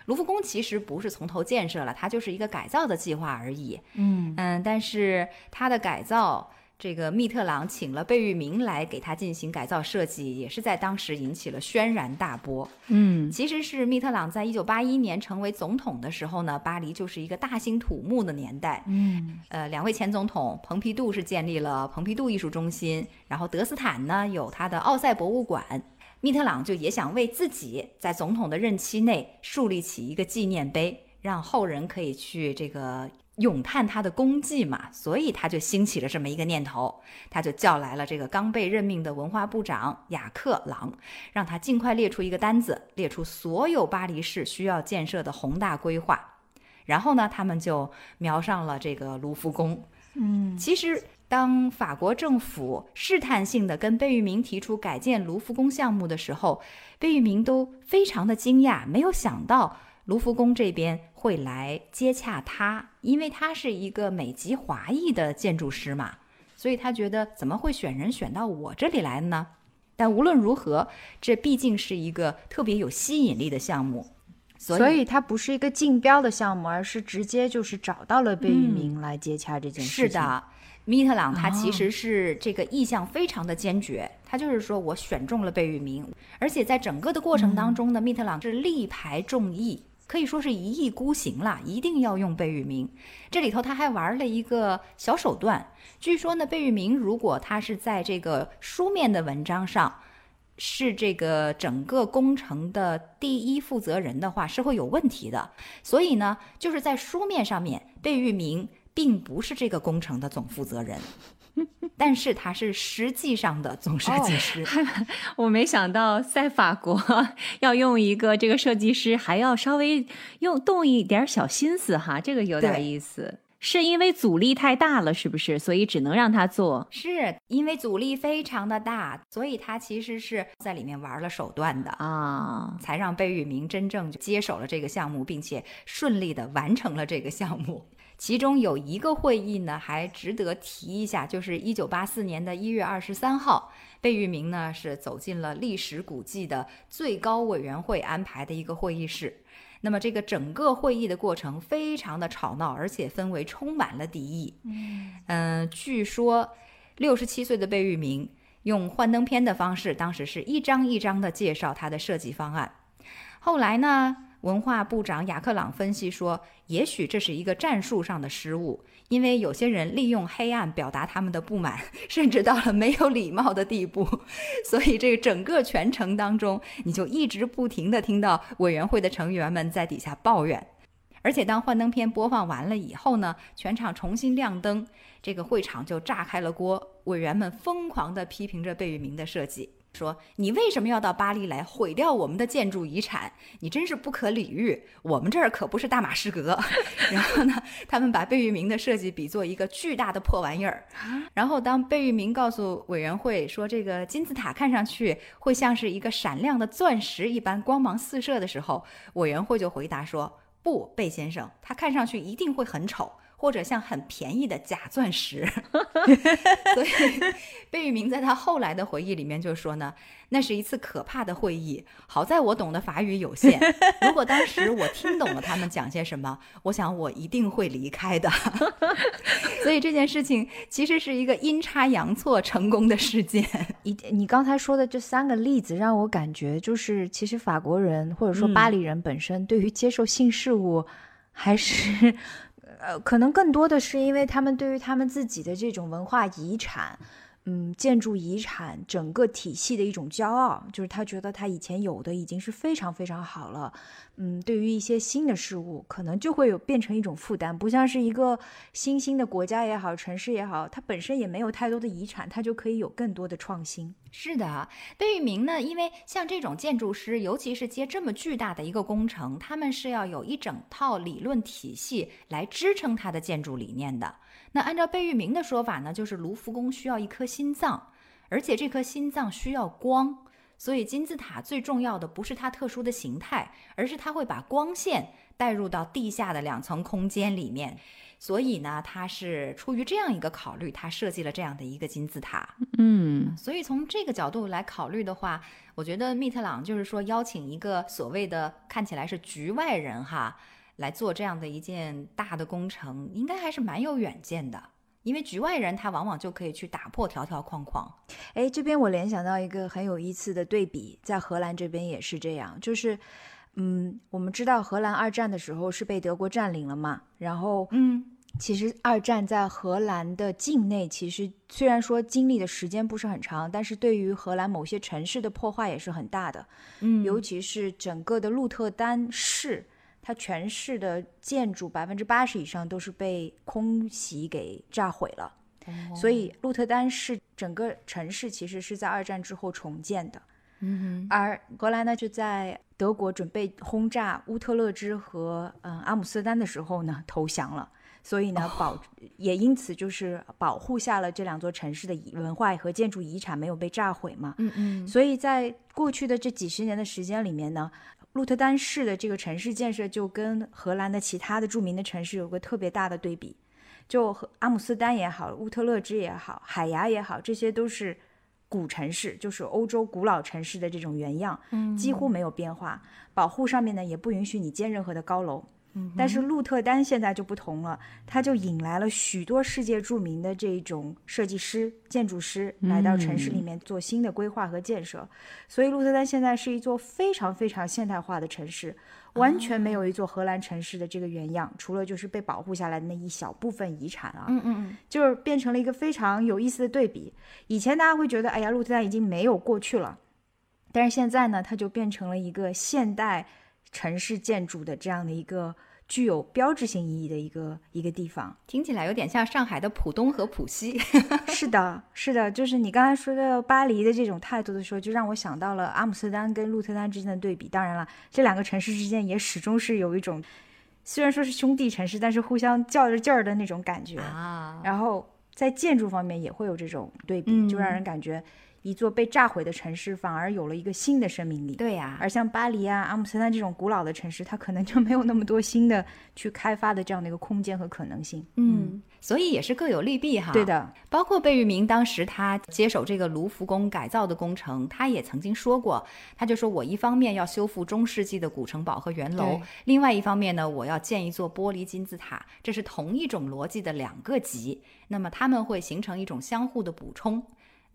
卢浮宫其实不是从头建设了，它就是一个改造的计划而已。嗯嗯，但是它的改造。这个密特朗请了贝聿铭来给他进行改造设计，也是在当时引起了轩然大波。嗯，其实是密特朗在一九八一年成为总统的时候呢，巴黎就是一个大兴土木的年代。嗯，呃，两位前总统蓬皮杜是建立了蓬皮杜艺术中心，然后德斯坦呢有他的奥赛博物馆，密特朗就也想为自己在总统的任期内树立起一个纪念碑，让后人可以去这个。咏叹他的功绩嘛，所以他就兴起了这么一个念头，他就叫来了这个刚被任命的文化部长雅克朗，让他尽快列出一个单子，列出所有巴黎市需要建设的宏大规划。然后呢，他们就瞄上了这个卢浮宫。嗯，其实当法国政府试探性的跟贝聿铭提出改建卢浮宫项目的时候，贝聿铭都非常的惊讶，没有想到。卢浮宫这边会来接洽他，因为他是一个美籍华裔的建筑师嘛，所以他觉得怎么会选人选到我这里来呢？但无论如何，这毕竟是一个特别有吸引力的项目，所以它不是一个竞标的项目，而是直接就是找到了贝聿铭来接洽这件事情。是的，密特朗他其实是这个意向非常的坚决，他就是说我选中了贝聿铭，而且在整个的过程当中呢，密特朗是力排众议。可以说是一意孤行了，一定要用贝聿铭。这里头他还玩了一个小手段，据说呢，贝聿铭如果他是在这个书面的文章上是这个整个工程的第一负责人的话，是会有问题的。所以呢，就是在书面上面，贝聿铭并不是这个工程的总负责人。但是他是实际上的总设计师，我没想到在法国要用一个这个设计师，还要稍微用动一点小心思哈，这个有点意思。是因为阻力太大了，是不是？所以只能让他做。是因为阻力非常的大，所以他其实是在里面玩了手段的啊，才让贝聿铭真正接手了这个项目，并且顺利的完成了这个项目。其中有一个会议呢，还值得提一下，就是一九八四年的一月二十三号，贝聿铭呢是走进了历史古迹的最高委员会安排的一个会议室。那么这个整个会议的过程非常的吵闹，而且氛围充满了敌意。嗯，据说六十七岁的贝聿铭用幻灯片的方式，当时是一张一张的介绍他的设计方案。后来呢？文化部长雅克朗分析说，也许这是一个战术上的失误，因为有些人利用黑暗表达他们的不满，甚至到了没有礼貌的地步。所以这个整个全程当中，你就一直不停地听到委员会的成员们在底下抱怨。而且当幻灯片播放完了以后呢，全场重新亮灯，这个会场就炸开了锅，委员们疯狂地批评着贝聿铭的设计。说你为什么要到巴黎来毁掉我们的建筑遗产？你真是不可理喻！我们这儿可不是大马士革。然后呢，他们把贝聿铭的设计比作一个巨大的破玩意儿。然后当贝聿铭告诉委员会说这个金字塔看上去会像是一个闪亮的钻石一般光芒四射的时候，委员会就回答说：“不，贝先生，它看上去一定会很丑。”或者像很便宜的假钻石，所以贝聿铭在他后来的回忆里面就说呢，那是一次可怕的会议。好在我懂得法语有限，如果当时我听懂了他们讲些什么，我想我一定会离开的。所以这件事情其实是一个阴差阳错成功的事件。你你刚才说的这三个例子让我感觉，就是其实法国人或者说巴黎人本身对于接受性事物还是。呃，可能更多的是因为他们对于他们自己的这种文化遗产，嗯，建筑遗产整个体系的一种骄傲，就是他觉得他以前有的已经是非常非常好了。嗯，对于一些新的事物，可能就会有变成一种负担，不像是一个新兴的国家也好，城市也好，它本身也没有太多的遗产，它就可以有更多的创新。是的，贝聿铭呢，因为像这种建筑师，尤其是接这么巨大的一个工程，他们是要有一整套理论体系来支撑他的建筑理念的。那按照贝聿铭的说法呢，就是卢浮宫需要一颗心脏，而且这颗心脏需要光。所以金字塔最重要的不是它特殊的形态，而是它会把光线带入到地下的两层空间里面。所以呢，它是出于这样一个考虑，它设计了这样的一个金字塔。嗯，所以从这个角度来考虑的话，我觉得密特朗就是说邀请一个所谓的看起来是局外人哈来做这样的一件大的工程，应该还是蛮有远见的。因为局外人他往往就可以去打破条条框框。哎，这边我联想到一个很有意思的对比，在荷兰这边也是这样，就是，嗯，我们知道荷兰二战的时候是被德国占领了嘛，然后，嗯，其实二战在荷兰的境内，其实虽然说经历的时间不是很长，但是对于荷兰某些城市的破坏也是很大的，嗯，尤其是整个的鹿特丹市。它全市的建筑百分之八十以上都是被空袭给炸毁了，所以鹿特丹市整个城市其实是在二战之后重建的。嗯而荷兰呢，就在德国准备轰炸乌特勒支和嗯阿姆斯特丹的时候呢投降了，所以呢保也因此就是保护下了这两座城市的文化和建筑遗产没有被炸毁嘛。嗯嗯。所以在过去的这几十年的时间里面呢。鹿特丹市的这个城市建设就跟荷兰的其他的著名的城市有个特别大的对比，就和阿姆斯特丹也好，乌特勒支也好，海牙也好，这些都是古城市，就是欧洲古老城市的这种原样，几乎没有变化。保护上面呢，也不允许你建任何的高楼。但是鹿特丹现在就不同了，它就引来了许多世界著名的这种设计师、建筑师来到城市里面做新的规划和建设，所以鹿特丹现在是一座非常非常现代化的城市。完全没有一座荷兰城市的这个原样，除了就是被保护下来的那一小部分遗产啊，嗯嗯就是变成了一个非常有意思的对比。以前大家会觉得，哎呀，鹿特丹已经没有过去了，但是现在呢，它就变成了一个现代城市建筑的这样的一个具有标志性意义的一个一个地方。听起来有点像上海的浦东和浦西。是的，是的，就是你刚才说到巴黎的这种态度的时候，就让我想到了阿姆斯特丹跟鹿特丹之间的对比。当然了，这两个城市之间也始终是有一种，虽然说是兄弟城市，但是互相较着劲儿的那种感觉。啊，然后在建筑方面也会有这种对比，嗯就让人感觉一座被炸毁的城市反而有了一个新的生命力。对呀、而像巴黎啊、阿姆斯特丹这种古老的城市，它可能就没有那么多新的去开发的这样的一个空间和可能性。嗯，所以也是各有利弊哈。对，的，包括贝聿铭当时他接手这个卢浮宫改造的工程，他也曾经说过，他就说我一方面要修复中世纪的古城堡和圆楼，另外一方面呢，我要建一座玻璃金字塔，这是同一种逻辑的两个极，那么它们会形成一种相互的补充。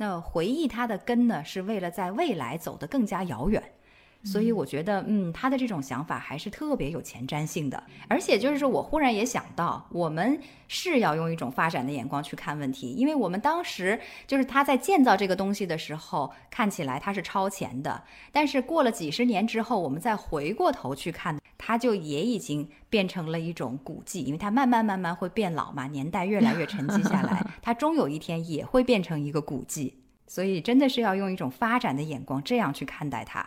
那回忆它的根呢，是为了在未来走得更加遥远。所以我觉得，嗯，他的这种想法还是特别有前瞻性的。而且就是说我忽然也想到，我们是要用一种发展的眼光去看问题，因为我们当时就是他在建造这个东西的时候，看起来它是超前的，但是过了几十年之后，我们再回过头去看，它就也已经变成了一种古迹，因为它慢慢慢慢会变老嘛，年代越来越沉积下来，它终有一天也会变成一个古迹。所以真的是要用一种发展的眼光这样去看待它。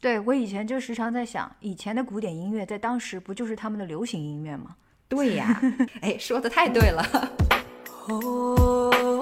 对我以前就时常在想，以前的古典音乐在当时不就是他们的流行音乐吗？对呀，哎，说的太对了。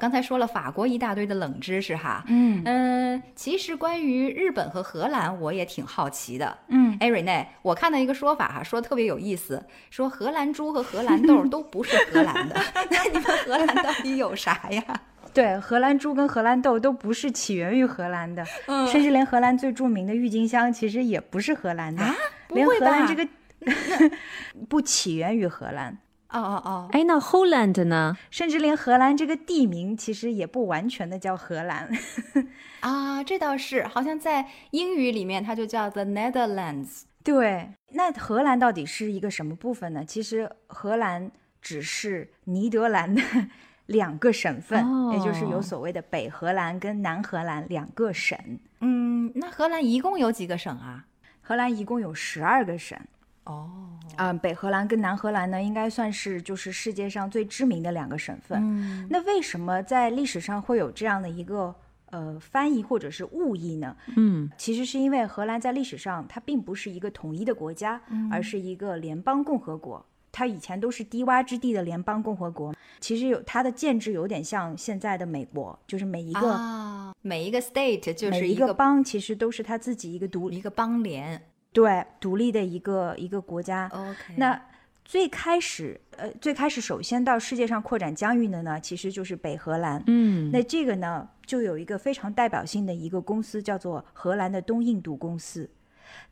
刚才说了法国一大堆的冷知识哈，嗯。嗯，其实关于日本和荷兰，我也挺好奇的。嗯，哎，瑞内，我看到一个说法哈，说特别有意思，说荷兰猪和荷兰豆都不是荷兰的，那你们荷兰到底有啥呀？对，荷兰猪跟荷兰豆都不是起源于荷兰的，嗯。甚至连荷兰最著名的郁金香其实也不是荷兰的，啊不连会吧荷兰这个？不起源于荷兰，哦哦哦，哎，那 Holland 呢？甚至连荷兰这个地名其实也不完全的叫荷兰。啊，这倒是，好像在英语里面它就叫 the Netherlands。对，那荷兰到底是一个什么部分呢？其实荷兰只是尼德兰的两个省份，也就是有哦所谓的北荷兰跟南荷兰两个省。嗯，那荷兰一共有几个省啊？荷兰一共有十二个省。哦，啊、北荷兰跟南荷兰呢，应该算是就是世界上最知名的两个省份。嗯那为什么在历史上会有这样的一个呃翻译或者是误译呢？嗯，其实是因为荷兰在历史上它并不是一个统一的国家，而是一个联邦共和国。它以前都是低洼之地的联邦共和国，其实有它的建制有点像现在的美国，就是每一个、啊，每一个 state 就是一个邦其实都是它自己一个独一个邦联。对独立的一个一个国家。OK，那最开始，呃，最开始首先到世界上扩展疆域的呢，其实就是北荷兰。嗯，那这个呢，就有一个非常代表性的一个公司，叫做荷兰的东印度公司。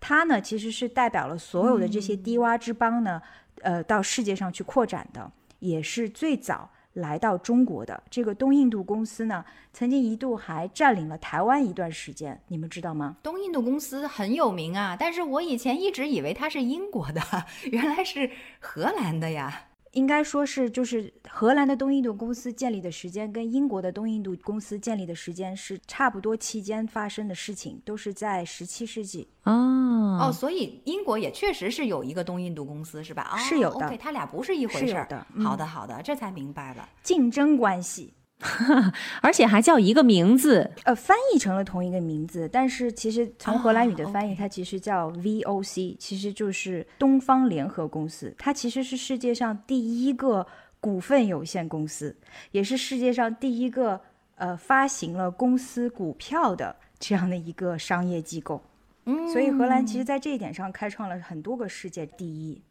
它呢，其实是代表了所有的这些低洼之邦呢，呃，到世界上去扩展的，也是最早来到中国的。这个东印度公司呢，曾经一度还占领了台湾一段时间，你们知道吗？东印度公司很有名啊，但是我以前一直以为它是英国的，原来是荷兰的呀。应该说是，就是荷兰的东印度公司建立的时间跟英国的东印度公司建立的时间是差不多期间发生的事情，都是在十七世纪。哦，哦，所以英国也确实是有一个东印度公司，是吧？哦、是有的 OK，他俩不是一回事儿。的嗯好的，好的，这才明白了。竞争关系，而且还叫一个名字。呃，翻译成了同一个名字，但是其实从荷兰语的啊翻译它其实叫 VOC，其实就是东方联合公司，它其实是世界上第一个股份有限公司，也是世界上第一个呃发行了公司股票的这样的一个商业机构。嗯，所以荷兰其实在这一点上开创了很多个世界第一。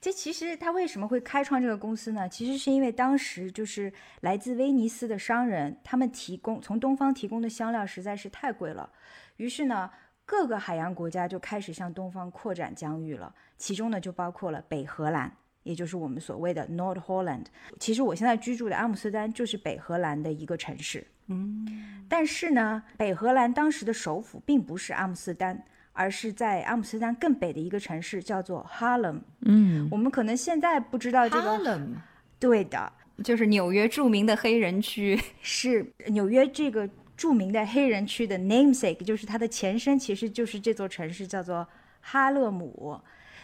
这其实他为什么会开创这个公司呢？其实是因为当时就是来自威尼斯的商人，他们提供从东方提供的香料实在是太贵了，于是呢，各个海洋国家就开始向东方扩展疆域了，其中呢就包括了北荷兰。也就是我们所谓的 North Holland。其实我现在居住的阿姆斯特丹就是北荷兰的一个城市。嗯，但是呢，北荷兰当时的首府并不是阿姆斯特丹，而是在阿姆斯特丹更北的一个城市，叫做 Harlem。嗯，我们可能现在不知道这个，Harlem 对的，就是纽约著名的黑人区。是纽约这个著名的黑人区的 namesake，就是它的前身，其实就是这座城市叫做哈勒姆。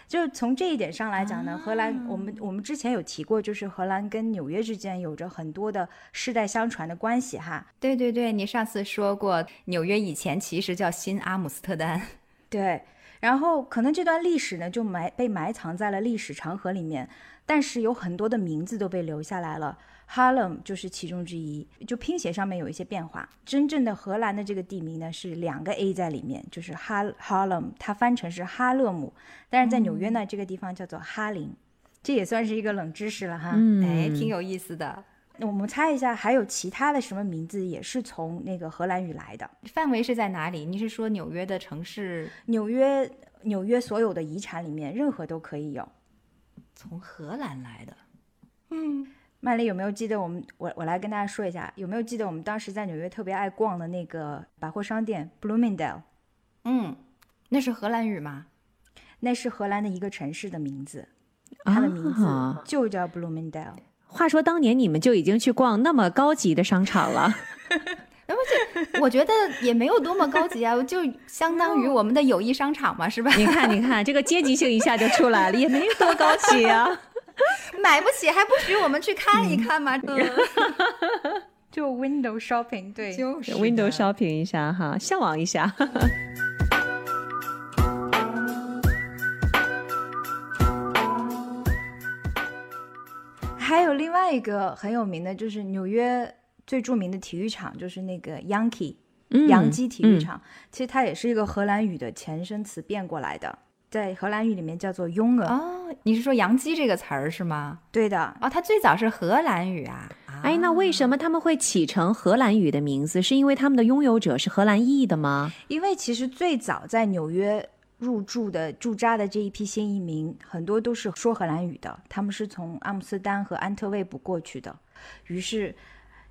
就从这一点上来讲呢，荷兰我们我们之前有提过，就是荷兰跟纽约之间有着很多的世代相传的关系哈。对对对，你上次说过，纽约以前其实叫新阿姆斯特丹。对，然后可能这段历史呢就埋被埋藏在了历史长河里面，但是有很多的名字都被留下来了。Harlem 就是其中之一，就拼写上面有一些变化。真正的荷兰的这个地名呢是两个 a 在里面，就是哈 Harlem，它翻成是哈勒姆，但是在纽约呢、这个地方叫做哈林，这也算是一个冷知识了哈。嗯哎，挺有意思的。那我们猜一下，还有其他的什么名字也是从那个荷兰语来的？范围是在哪里？你是说纽约的城市纽约纽约所有的遗产里面，任何都可以有。从荷兰来的？嗯曼丽有没有记得我们我我来跟大家说一下，有没有记得我们当时在纽约特别爱逛的那个百货商店 Bloomingdale？嗯，那是荷兰语吗？那是荷兰的一个城市的名字，它的名字啊就叫 Bloomingdale。话说当年你们就已经去逛那么高级的商场了，我觉得也没有多么高级啊，就相当于我们的友谊商场嘛，是吧？你看，你看，这个阶级性一下就出来了，也没多高级啊。买不起还不许我们去看一看吗？嗯，就 window shopping，对，就是 Window shopping 一下哈，向往一下。还有另外一个很有名的，就是纽约最著名的体育场，就是那个 Yankee 嗯洋基体育嗯场。其实它也是一个荷兰语的前身词变过来的，在荷兰语里面叫做 g e 哦，你是说“洋基”这个词儿是吗？对的，哦，它最早是荷兰语啊。啊哎，那为什么他们会起成荷兰语的名字？是因为他们的拥有者是荷兰裔的吗？因为其实最早在纽约入住的驻扎的这一批新移民，很多都是说荷兰语的，他们是从阿姆斯特丹和安特卫普过去的，于是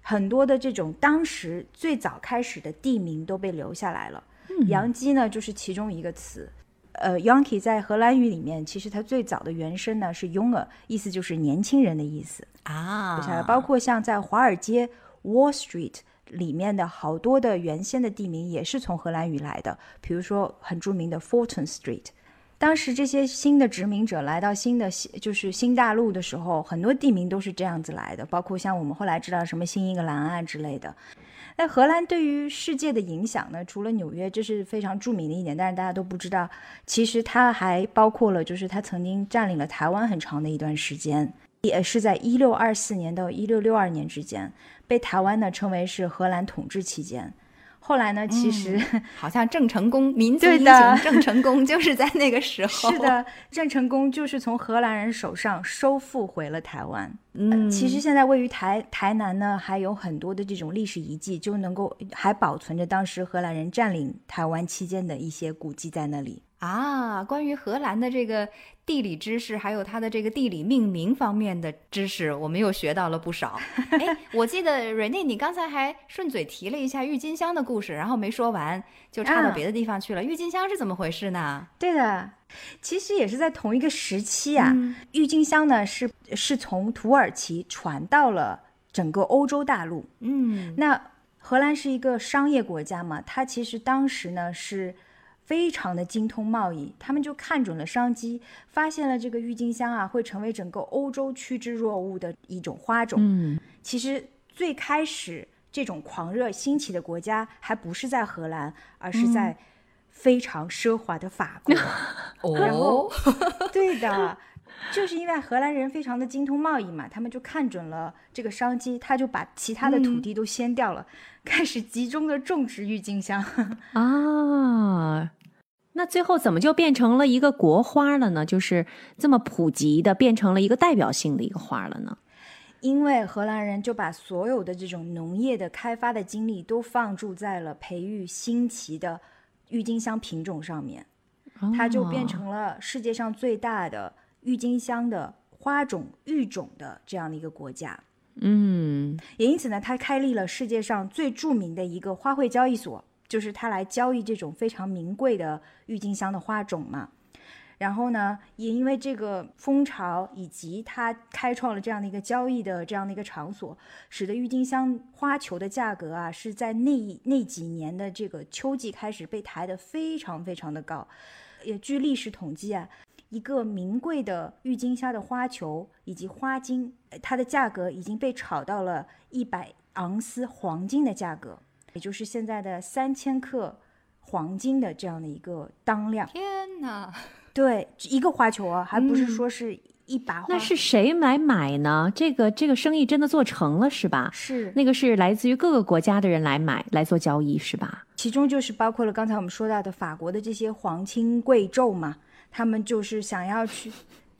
很多的这种当时最早开始的地名都被留下来了。洋基呢，就是其中一个词。呃，Yankee 在荷兰语里面，其实它最早的原声呢是 Younger，意思就是年轻人的意思。啊留下来，包括像在华尔街 Wall Street 里面的好多的原先的地名也是从荷兰语来的，比如说很著名的 Fulton Street。当时这些新的殖民者来到新的新就是新大陆的时候，很多地名都是这样子来的，包括像我们后来知道什么新英格兰啊之类的。那荷兰对于世界的影响呢？除了纽约，这是非常著名的一点，但是大家都不知道，其实它还包括了，就是它曾经占领了台湾很长的一段时间，也是在一六二四年到一六六二年之间，被台湾呢称为是荷兰统治期间。后来呢，其实、好像郑成功，民族英雄郑成功就是在那个时 候。是，的，郑成功就是从荷兰人手上收复回了台湾。嗯，其实现在位于台台南呢，还有很多的这种历史遗迹，就能够还保存着当时荷兰人占领台湾期间的一些古迹在那里。啊，关于荷兰的这个地理知识，还有它的这个地理命名方面的知识，我们又学到了不少。哎，我记得瑞内，你刚才还顺嘴提了一下郁金香的故事，然后没说完，就插到啊别的地方去了。郁金香是怎么回事呢？对的，其实也是在同一个时期啊。郁金香呢是是从土耳其传到了整个欧洲大陆。嗯，那荷兰是一个商业国家嘛，它其实当时呢是非常的精通贸易，他们就看准了商机，发现了这个郁金香啊会成为整个欧洲趋之若鹜的一种花种。嗯，其实最开始这种狂热兴起的国家还不是在荷兰，而是在非常奢华的法国。然后哦，对的，就是因为荷兰人非常的精通贸易嘛，他们就看准了这个商机，他就把其他的土地都掀掉了，开始集中的种植郁金香。啊，那最后怎么就变成了一个国花了呢？就是这么普及的，变成了一个代表性的一个花了呢？因为荷兰人就把所有的这种农业的开发的精力都放注在了培育新奇的郁金香品种上面，它就变成了世界上最大的郁金香的花种育种的这样的一个国家。嗯，也因此呢，它开立了世界上最著名的一个花卉交易所，就是它来交易这种非常名贵的郁金香的花种嘛。然后呢，也因为这个风潮以及它开创了这样的一个交易的这样的一个场所，使得郁金香花球的价格啊，是在那那几年的这个秋季开始被抬得非常非常的高。也据历史统计啊，一个名贵的郁金香的花球以及花茎，它的价格已经被炒到了一百盎司黄金的价格，也就是现在的三千克黄金的这样的一个当量。天哪！对，一个花球啊，还不是说是一把花，那是谁来买呢？这个这个生意真的做成了是吧？是那个是来自于各个国家的人来买来做交易是吧？其中就是包括了刚才我们说到的法国的这些皇亲贵胄嘛，他们就是想要去，对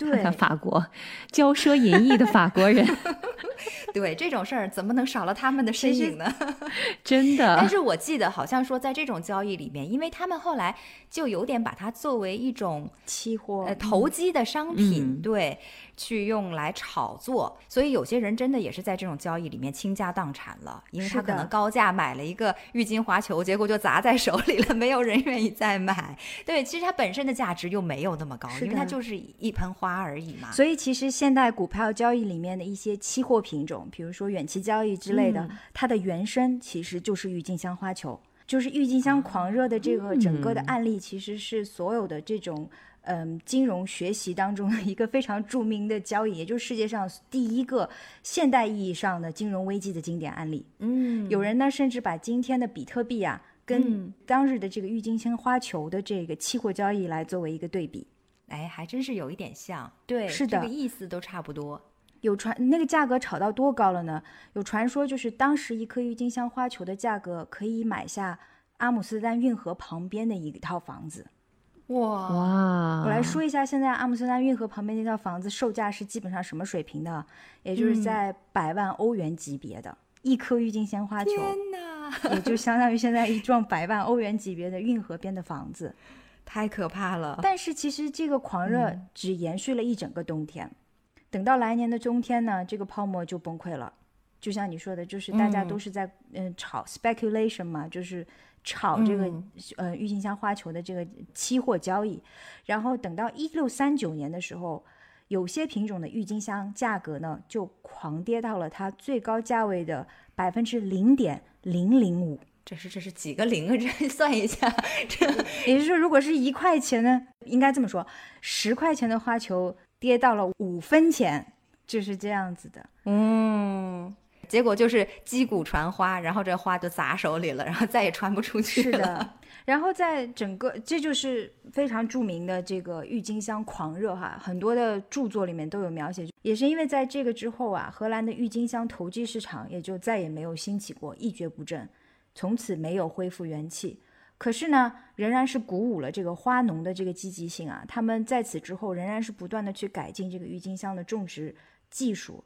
看看法国骄奢淫逸的法国人，对这种事儿怎么能少了他们的身影呢？真的。但是我记得好像说，在这种交易里面，因为他们后来就有点把它作为一种期货呃投机的商品，嗯对，去用来炒作，所以有些人真的也是在这种交易里面倾家荡产了，因为他可能高价买了一个郁金花球，结果就砸在手里了，没有人愿意再买。对，其实它本身的价值又没有那么高，因为它就是一盆花而已嘛。所以其实现代股票交易里面的一些期货品种，比如说远期交易之类的，嗯它的原生其实就是郁金香花球，就是郁金香狂热的这个整个的案例，其实是所有的这种。嗯，金融学习当中的一个非常著名的交易，也就是世界上第一个现代意义上的金融危机的经典案例。嗯，有人呢，甚至把今天的比特币啊，跟嗯当日的这个郁金香花球的这个期货交易来作为一个对比。哎，还真是有一点像，对是的这个意思都差不多。有传那个价格炒到多高了呢？有传说就是当时一颗郁金香花球的价格可以买下阿姆斯特丹运河旁边的一套房子。哇，哇，我来说一下，现在阿姆斯特丹运河旁边那套房子售价是基本上什么水平的？也就是在百万欧元级别的，一颗郁金香花球，天哪，也就相当于现在一幢百万欧元级别的运河边的房子。太可怕了。但是其实这个狂热只延续了一整个冬天，等到来年的冬天呢，这个泡沫就崩溃了。就像你说的，就是大家都是在嗯炒 speculation 嘛，就是炒这个、嗯呃郁金香花球的这个期货交易，然后等到一六三九年的时候。有些品种的郁金香价格呢，就狂跌到了它最高价位的百分之零点零零五，这是这是几个零啊？这算一下，这 也就是说，如果是一块钱呢，应该这么说，十块钱的花球跌到了五分钱，就是这样子的。嗯，结果就是击鼓传花，然后这花就砸手里了，然后再也传不出去了。是的，然后在整个这就是非常著名的这个郁金香狂热哈，很多的著作里面都有描写。也是因为在这个之后啊，荷兰的郁金香投机市场也就再也没有兴起过，一蹶不振，从此没有恢复元气。可是呢，仍然是鼓舞了这个花农的这个积极性啊，他们在此之后仍然是不断的去改进这个郁金香的种植技术，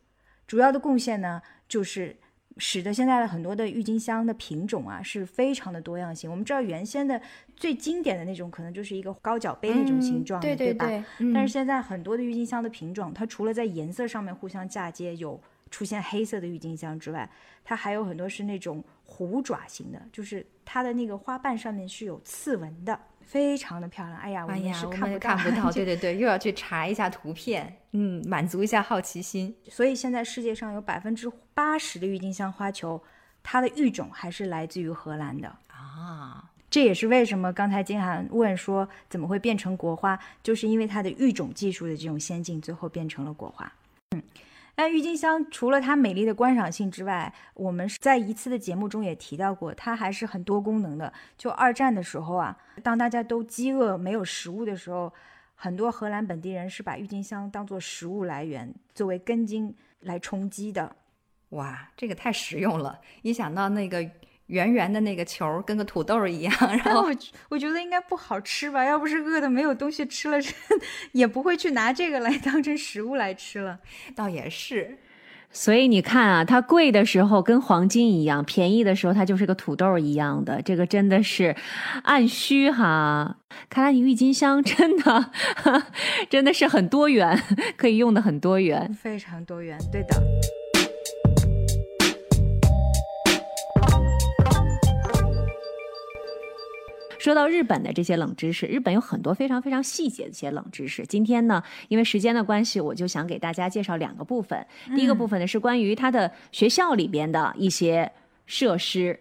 主要的贡献呢就是。使得现在的很多的郁金香的品种啊是非常的多样性。我们知道原先的最经典的那种可能就是一个高脚杯那种形状的，嗯对吧？对，但是是现在很多的郁金香的品种，它除了在颜色上面互相嫁接，有出现黑色的郁金香之外，它还有很多是那种虎爪型的，就是它的那个花瓣上面是有刺纹的，非常的漂亮。哎呀，我们是看不到，看不到，对对对，又要去查一下图片，嗯，满足一下好奇心。所以现在世界上有百分之八十的郁金香花球，它的育种还是来自于荷兰的。啊，这也是为什么刚才金涵问说怎么会变成国花，就是因为它的育种技术的这种先进，最后变成了国花。嗯，那郁金香除了它美丽的观赏性之外，我们在一次的节目中也提到过，它还是很多功能的。就二战的时候啊，当大家都饥饿没有食物的时候，很多荷兰本地人是把郁金香当做食物来源，作为根茎来充饥的。哇，这个太实用了！一想到那个圆圆的那个球，跟个土豆一样，然后我我觉得应该不好吃吧，要不是饿的没有东西吃了，也不会去拿这个来当成食物来吃了。倒也是，所以你看啊，它贵的时候跟黄金一样，便宜的时候它就是个土豆一样的。这个真的是按需哈。看来你郁金香真的 真的是很多元，可以用的很多元。非常多元，对的。说到日本的这些冷知识，日本有很多非常非常细节的一些冷知识。今天呢，因为时间的关系，我就想给大家介绍两个部分。第一个部分呢是关于它的学校里边的一些设施。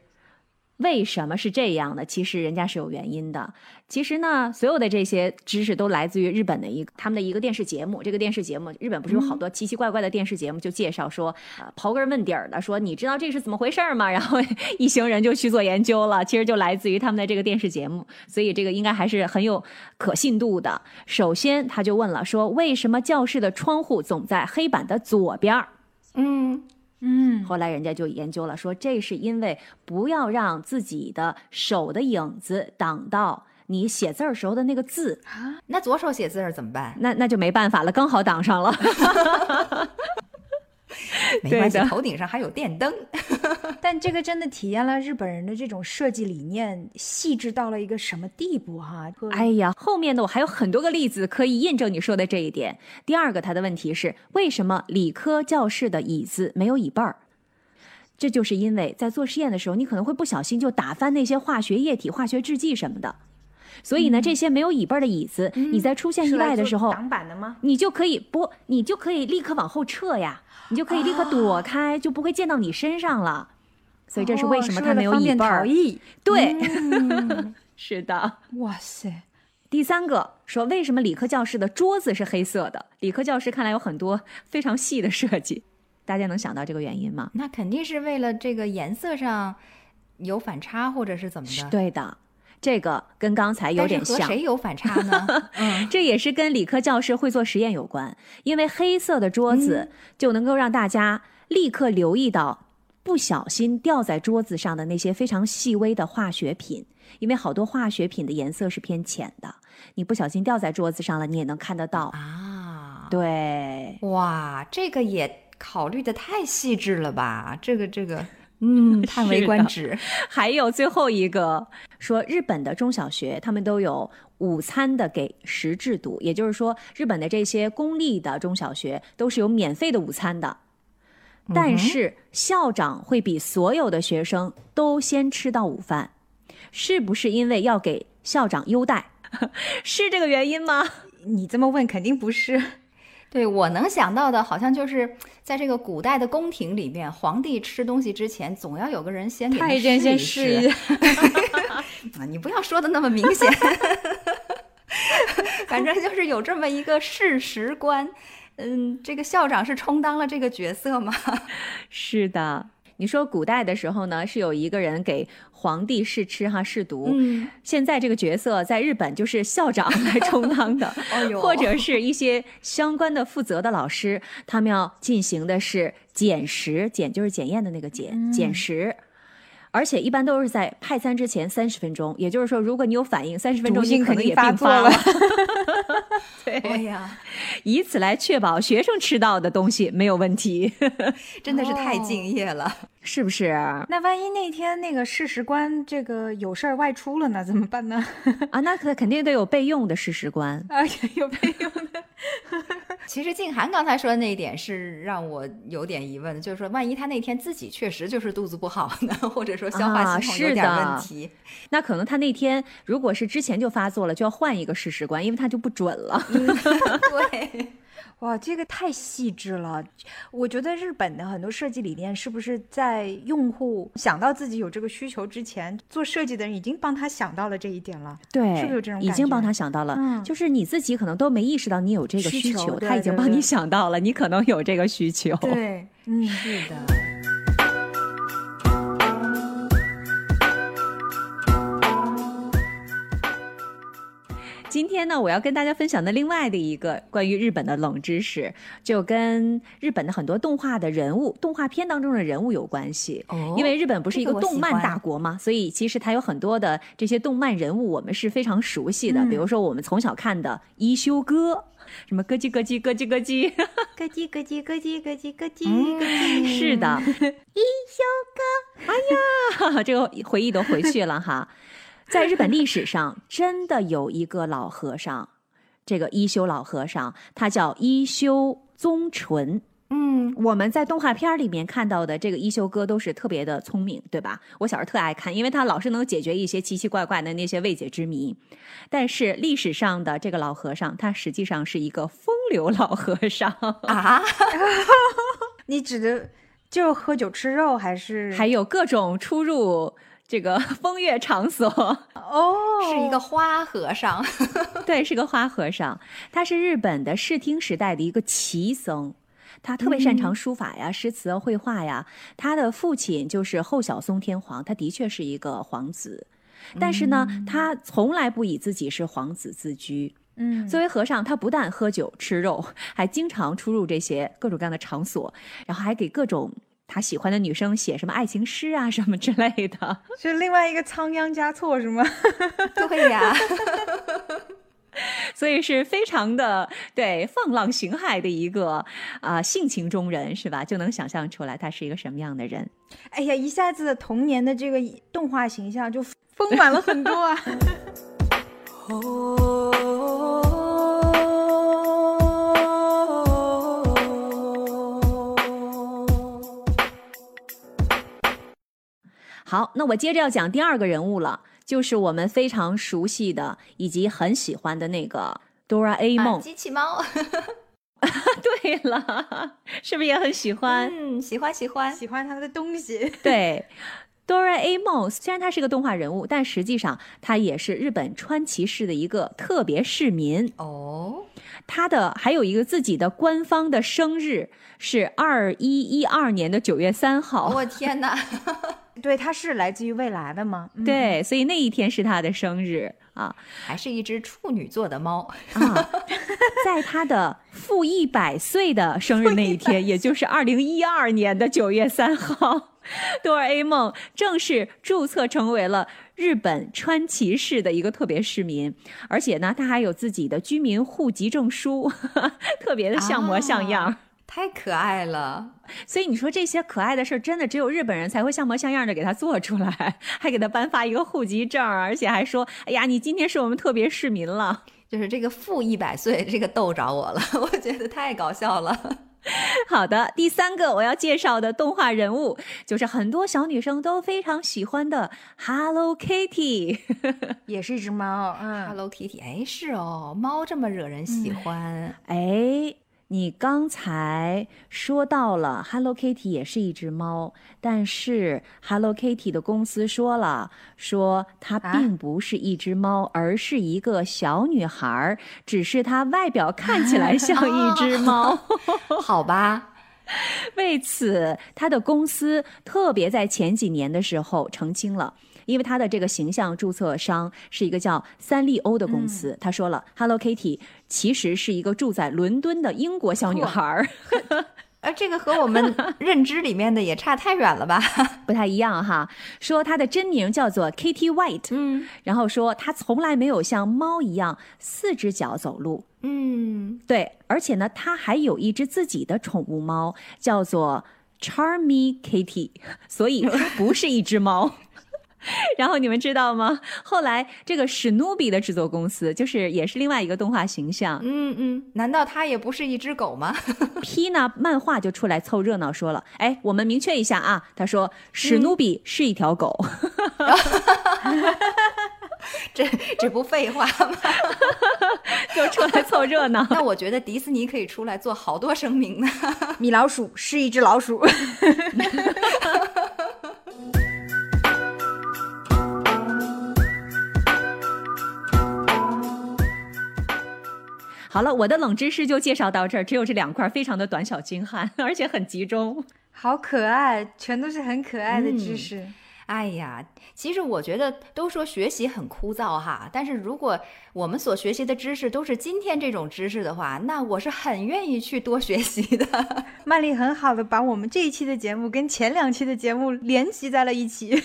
为什么是这样的？其实人家是有原因的。其实呢，所有的这些知识都来自于日本的一个他们的一个电视节目。这个电视节目，日本不是有好多奇奇怪怪的电视节目，就介绍说，呃，刨根问底儿的说，你知道这是怎么回事吗？然后一行人就去做研究了。其实就来自于他们的这个电视节目，所以这个应该还是很有可信度的。首先，他就问了，说为什么教室的窗户总在黑板的左边儿？嗯。嗯，后来人家就研究了，说这是因为不要让自己的手的影子挡到你写字儿时候的那个字啊。那左手写字儿怎么办？那那就没办法了，刚好挡上了。没关系，头顶上还有电灯。但这个真的体验了日本人的这种设计理念细致到了一个什么地步哈？哎呀，后面的我还有很多个例子可以印证你说的这一点。第二个，他的问题是为什么理科教室的椅子没有椅背儿？这就是因为在做实验的时候，你可能会不小心就打翻那些化学液体、化学制剂什么的。所以呢，这些没有椅背的椅子，你在出现意外的时候，挡板的吗？你就可以不，你就可以立刻往后撤呀，你就可以立刻躲开，就不会溅到你身上了。所以这是为什么它没有椅背儿？对，是的。哇塞！第三个说，为什么理科教室的桌子是黑色的？理科教室看来有很多非常细的设计，大家能想到这个原因吗？那肯定是为了这个颜色上有反差，或者是怎么的？对的。这个跟刚才有点像，和谁有反差呢？嗯，这也是跟理科教室会做实验有关。因为黑色的桌子就能够让大家立刻留意到不小心掉在桌子上的那些非常细微的化学品。因为好多化学品的颜色是偏浅的，你不小心掉在桌子上了，你也能看得到啊。对，哇，这个也考虑的太细致了吧？这个这个。嗯，叹为观止。还有最后一个说，日本的中小学他们都有午餐的给食制度，也就是说，日本的这些公立的中小学都是有免费的午餐的，但是校长会比所有的学生都先吃到午饭，是不是因为要给校长优待？是这个原因吗？你这么问肯定不是。对我能想到的，好像就是在这个古代的宫廷里面，皇帝吃东西之前，总要有个人先给太监先试一 你不要说的那么明显，反正就是有这么一个事实观。嗯，这个校长是充当了这个角色吗？是的。你说古代的时候呢，是有一个人给皇帝试吃哈试毒。嗯，现在这个角色在日本就是校长来充当的，或者是一些相关的负责的老师，他们要进行的是检食，检就是检验的那个检，检食。而且一般都是在派餐之前三十分钟，也就是说，如果你有反应，三十分钟你可能也病发了。对呀，以此来确保学生吃到的东西没有问题，真的是太敬业了，是不是？那万一那天那个事实官这个有事儿外出了呢，怎么办呢？啊，那可肯定得有备用的事实官 啊，有备用的。其实静涵刚才说的那一点是让我有点疑问的，就是说，万一他那天自己确实就是肚子不好呢，或者说消化系统有点问题，那可能他那天如果是之前就发作了，就要换一个试试官，因为他就不准了。对。哇，这个太细致了！我觉得日本的很多设计理念是不是在用户想到自己有这个需求之前，做设计的人已经帮他想到了这一点了？对，是不是有这种已经帮他想到了？嗯，就是你自己可能都没意识到你有这个需求，他已经帮你想到了，你可能有这个需求。对，嗯，是的。今天呢，我要跟大家分享的另外的一个关于日本的冷知识，就跟日本的很多动画的人物、动画片当中的人物有关系。哦因为日本不是一个动漫大国嘛，所以其实它有很多的这些动漫人物，我们是非常熟悉的。嗯比如说我们从小看的一休哥，什么咯叽咯叽咯叽咯叽，咯叽咯叽咯叽咯叽咯叽嗯咯叽。是的，一休哥，哎呀，这个回忆都回去了哈。在日本历史上，真的有一个老和尚，这个一休老和尚，他叫一休宗纯。嗯，我们在动画片里面看到的这个一休哥都是特别的聪明，对吧？我小时候特爱看，因为他老是能解决一些奇奇怪怪的那些未解之谜。但是历史上的这个老和尚，他实际上是一个风流老和尚。啊，你指的就喝酒吃肉还是还有各种出入这个 风月场所。哦，是一个花和尚。对，是个花和尚。他是日本的室町时代的一个奇僧，他特别擅长书法呀、诗词、绘画呀。他的父亲就是后小松天皇，他的确是一个皇子，但是呢，他从来不以自己是皇子自居。嗯，作为和尚，他不但喝酒吃肉，还经常出入这些各种各样的场所，然后还给各种他喜欢的女生写什么爱情诗啊什么之类的。是另外一个仓央嘉措是吗？对呀，所以是非常的对放浪形骸的一个啊、性情中人是吧？就能想象出来他是一个什么样的人。哎呀，一下子童年的这个动画形象就丰满了很多啊！好，那我接着要讲第二个人物了，就是我们非常熟悉的以及很喜欢的那个哆啦 A 啊梦。机器猫。对了，是不是也很喜欢？嗯，喜欢喜欢。喜欢他的东西，对。哆啦 A 梦虽然他是个动画人物，但实际上他也是日本川崎市的一个特别市民。哦，他的还有一个自己的官方的生日是二一一二年的九月三号。我天哪！对，他是来自于未来的吗？嗯，对，所以那一天是他的生日啊还是一只处女座的猫。啊！在他的负一百岁的生日那一天，也就是二零一二年的九月三号，哆啦 A 梦正式注册成为了日本川崎市的一个特别市民，而且呢，他还有自己的居民户籍证书，特别的像模像样。啊太可爱了。所以你说这些可爱的事儿，真的只有日本人才会像模像样的给他做出来，还给他颁发一个户籍证，而且还说：“哎呀，你今天是我们特别市民了。就是这个负一百岁，这个逗着我了，我觉得太搞笑了。”好的，第三个我要介绍的动画人物，就是很多小女生都非常喜欢的 Hello Kitty。也是一只猫，嗯，Hello Kitty，哎，是哦，猫这么惹人喜欢。哎，你刚才说到了 Hello Kitty 也是一只猫，但是 Hello Kitty 的公司说了，说它啊并不是一只猫，而是一个小女孩儿，只是它外表看起来 像一只猫。好吧，为此，他的公司特别在前几年的时候澄清了。因为他的这个形象注册商是一个叫三丽鸥的公司，他说了，Hello Kitty 其实是一个住在伦敦的英国小女孩儿，呃，这个和我们认知里面的也差太远了吧？不太一样哈。说她的真名叫做 Kitty White，嗯然后说她从来没有像猫一样四只脚走路，嗯，对，而且呢，她还有一只自己的宠物猫，叫做 Charmy Kitty，所以 它不是一只猫。然后你们知道吗？后来这个史努比的制作公司，就是也是另外一个动画形象嗯嗯，难道他也不是一只狗吗？Pina 漫画就出来凑热闹，说了：“哎，我们明确一下啊，他说史努比是一条狗。这这不废话吗？就出来凑热闹。那我觉得迪士尼可以出来做好多声明呢。米老鼠是一只老鼠，好了，我的冷知识就介绍到这儿，只有这两块，非常的短小精悍，而且很集中。好可爱，全都是很可爱的知识。哎呀，其实我觉得都说学习很枯燥哈，但是如果我们所学习的知识都是今天这种知识的话，那我是很愿意去多学习的。曼丽很好的把我们这一期的节目跟前两期的节目联系在了一起。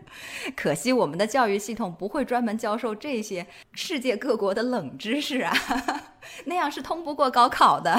可惜我们的教育系统不会专门教授这些世界各国的冷知识啊，那样是通不过高考的。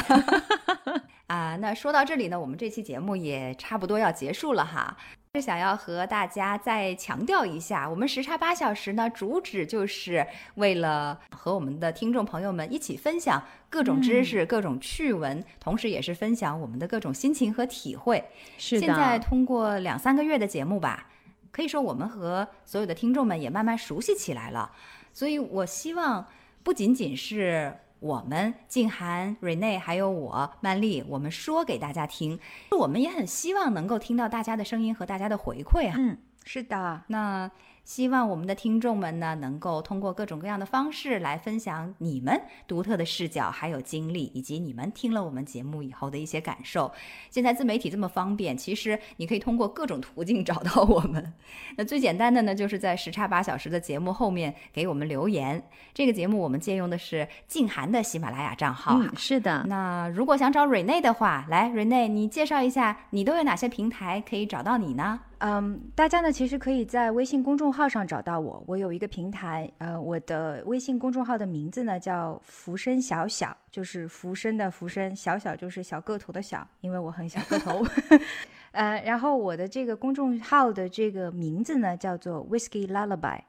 啊，那说到这里呢，我们这期节目也差不多要结束了哈。是想要和大家再强调一下，我们时差八小时呢，主旨就是为了和我们的听众朋友们一起分享各种知识、各种趣闻，同时也是分享我们的各种心情和体会。是的，现在通过两三个月的节目吧，可以说我们和所有的听众们也慢慢熟悉起来了。所以我希望不仅仅是。我们静涵、瑞内还有我曼丽，我们说给大家听，我们也很希望能够听到大家的声音和大家的回馈啊。嗯，是的，那。希望我们的听众们呢，能够通过各种各样的方式来分享你们独特的视角，还有经历，以及你们听了我们节目以后的一些感受。现在自媒体这么方便，其实你可以通过各种途径找到我们。那最简单的呢，就是在时差八小时的节目后面给我们留言。这个节目我们借用的是静涵的喜马拉雅账号。嗯，是的。那如果想找瑞内的话，来，瑞内，你介绍一下，你都有哪些平台可以找到你呢？嗯，大家呢其实可以在微信公众号上找到我。我有一个平台，呃，我的微信公众号的名字呢叫“浮生小小”，就是浮生的浮生，小小就是小个头的小，因为我很小个头。呃，然后我的这个公众号的这个名字呢叫做 “Whiskey Lullaby”。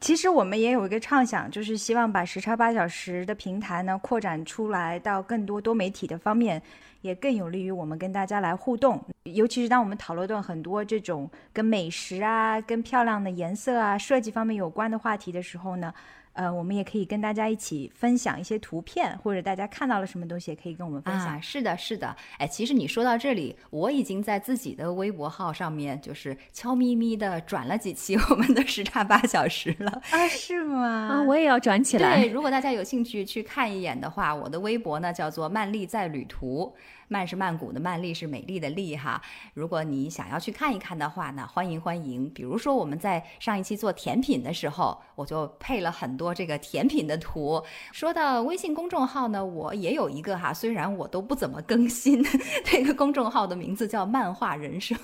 其实我们也有一个畅想，就是希望把时差八小时的平台呢扩展出来到更多多媒体的方面。也更有利于我们跟大家来互动，尤其是当我们讨论到很多这种跟美食啊、跟漂亮的颜色啊、设计方面有关的话题的时候呢。呃，我们也可以跟大家一起分享一些图片，或者大家看到了什么东西，也可以跟我们分享。是的，是的。哎，其实你说到这里，我已经在自己的微博号上面，就是悄咪咪的转了几期 我们的时差八小时了。啊，是吗？啊，我也要转起来。对，如果大家有兴趣去看一眼的话，我的微博呢叫做曼丽在旅途。曼是曼谷的曼，丽是美丽的丽哈。如果你想要去看一看的话呢，欢迎欢迎。比如说我们在上一期做甜品的时候，我就配了很多这个甜品的图。说到微信公众号呢，我也有一个哈，虽然我都不怎么更新，这个公众号的名字叫漫画人生。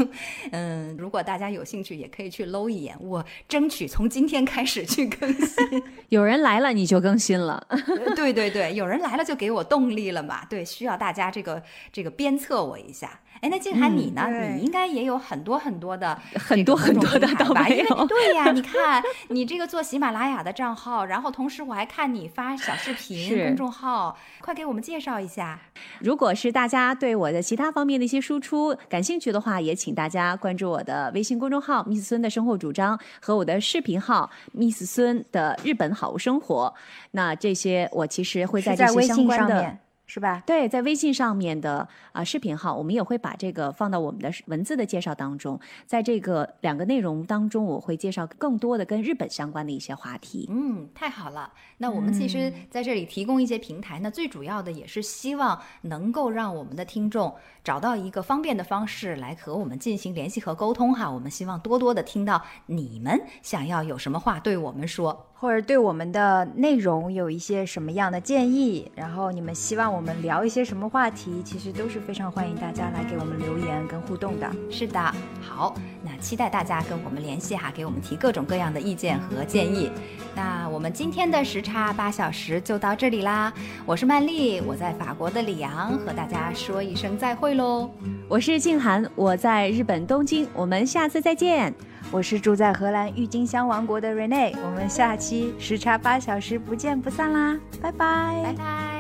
嗯，如果大家有兴趣，也可以去搂一眼。我争取从今天开始去更新。有人来了你就更新了。对对对，有人来了就给我动力了嘛。对，需要大家这个。这个鞭策我一下。哎，那静涵你呢？你应该也有很多很多的很多很多的吧？因为对呀，你看你这个做喜马拉雅的账号，然后同时我还看你发小视频公众号，快给我们介绍一下。如果是大家对我的其他方面的一些输出感兴趣的话，也请大家关注我的微信公众号 “Miss 孙的生活主张”和我的视频号 “Miss 孙的日本好物生活”。那这些我其实会在这些相关的。是吧？对，在微信上面的啊视频号，我们也会把这个放到我们的文字的介绍当中。在这个两个内容当中，我会介绍更多的跟日本相关的一些话题。嗯，太好了。那我们其实在这里提供一些平台，那最主要的也是希望能够让我们的听众找到一个方便的方式来和我们进行联系和沟通哈。我们希望多多的听到你们想要有什么话对我们说。或者对我们的内容有一些什么样的建议，然后你们希望我们聊一些什么话题，其实都是非常欢迎大家来给我们留言跟互动的。是的，好，那期待大家跟我们联系哈，给我们提各种各样的意见和建议。那我们今天的时差八小时就到这里啦，我是曼丽，我在法国的里昂和大家说一声再会喽。我是静涵，我在日本东京，我们下次再见。我是住在荷兰郁金香王国的 Rene，我们下期时差八小时不见不散啦，拜拜，拜拜。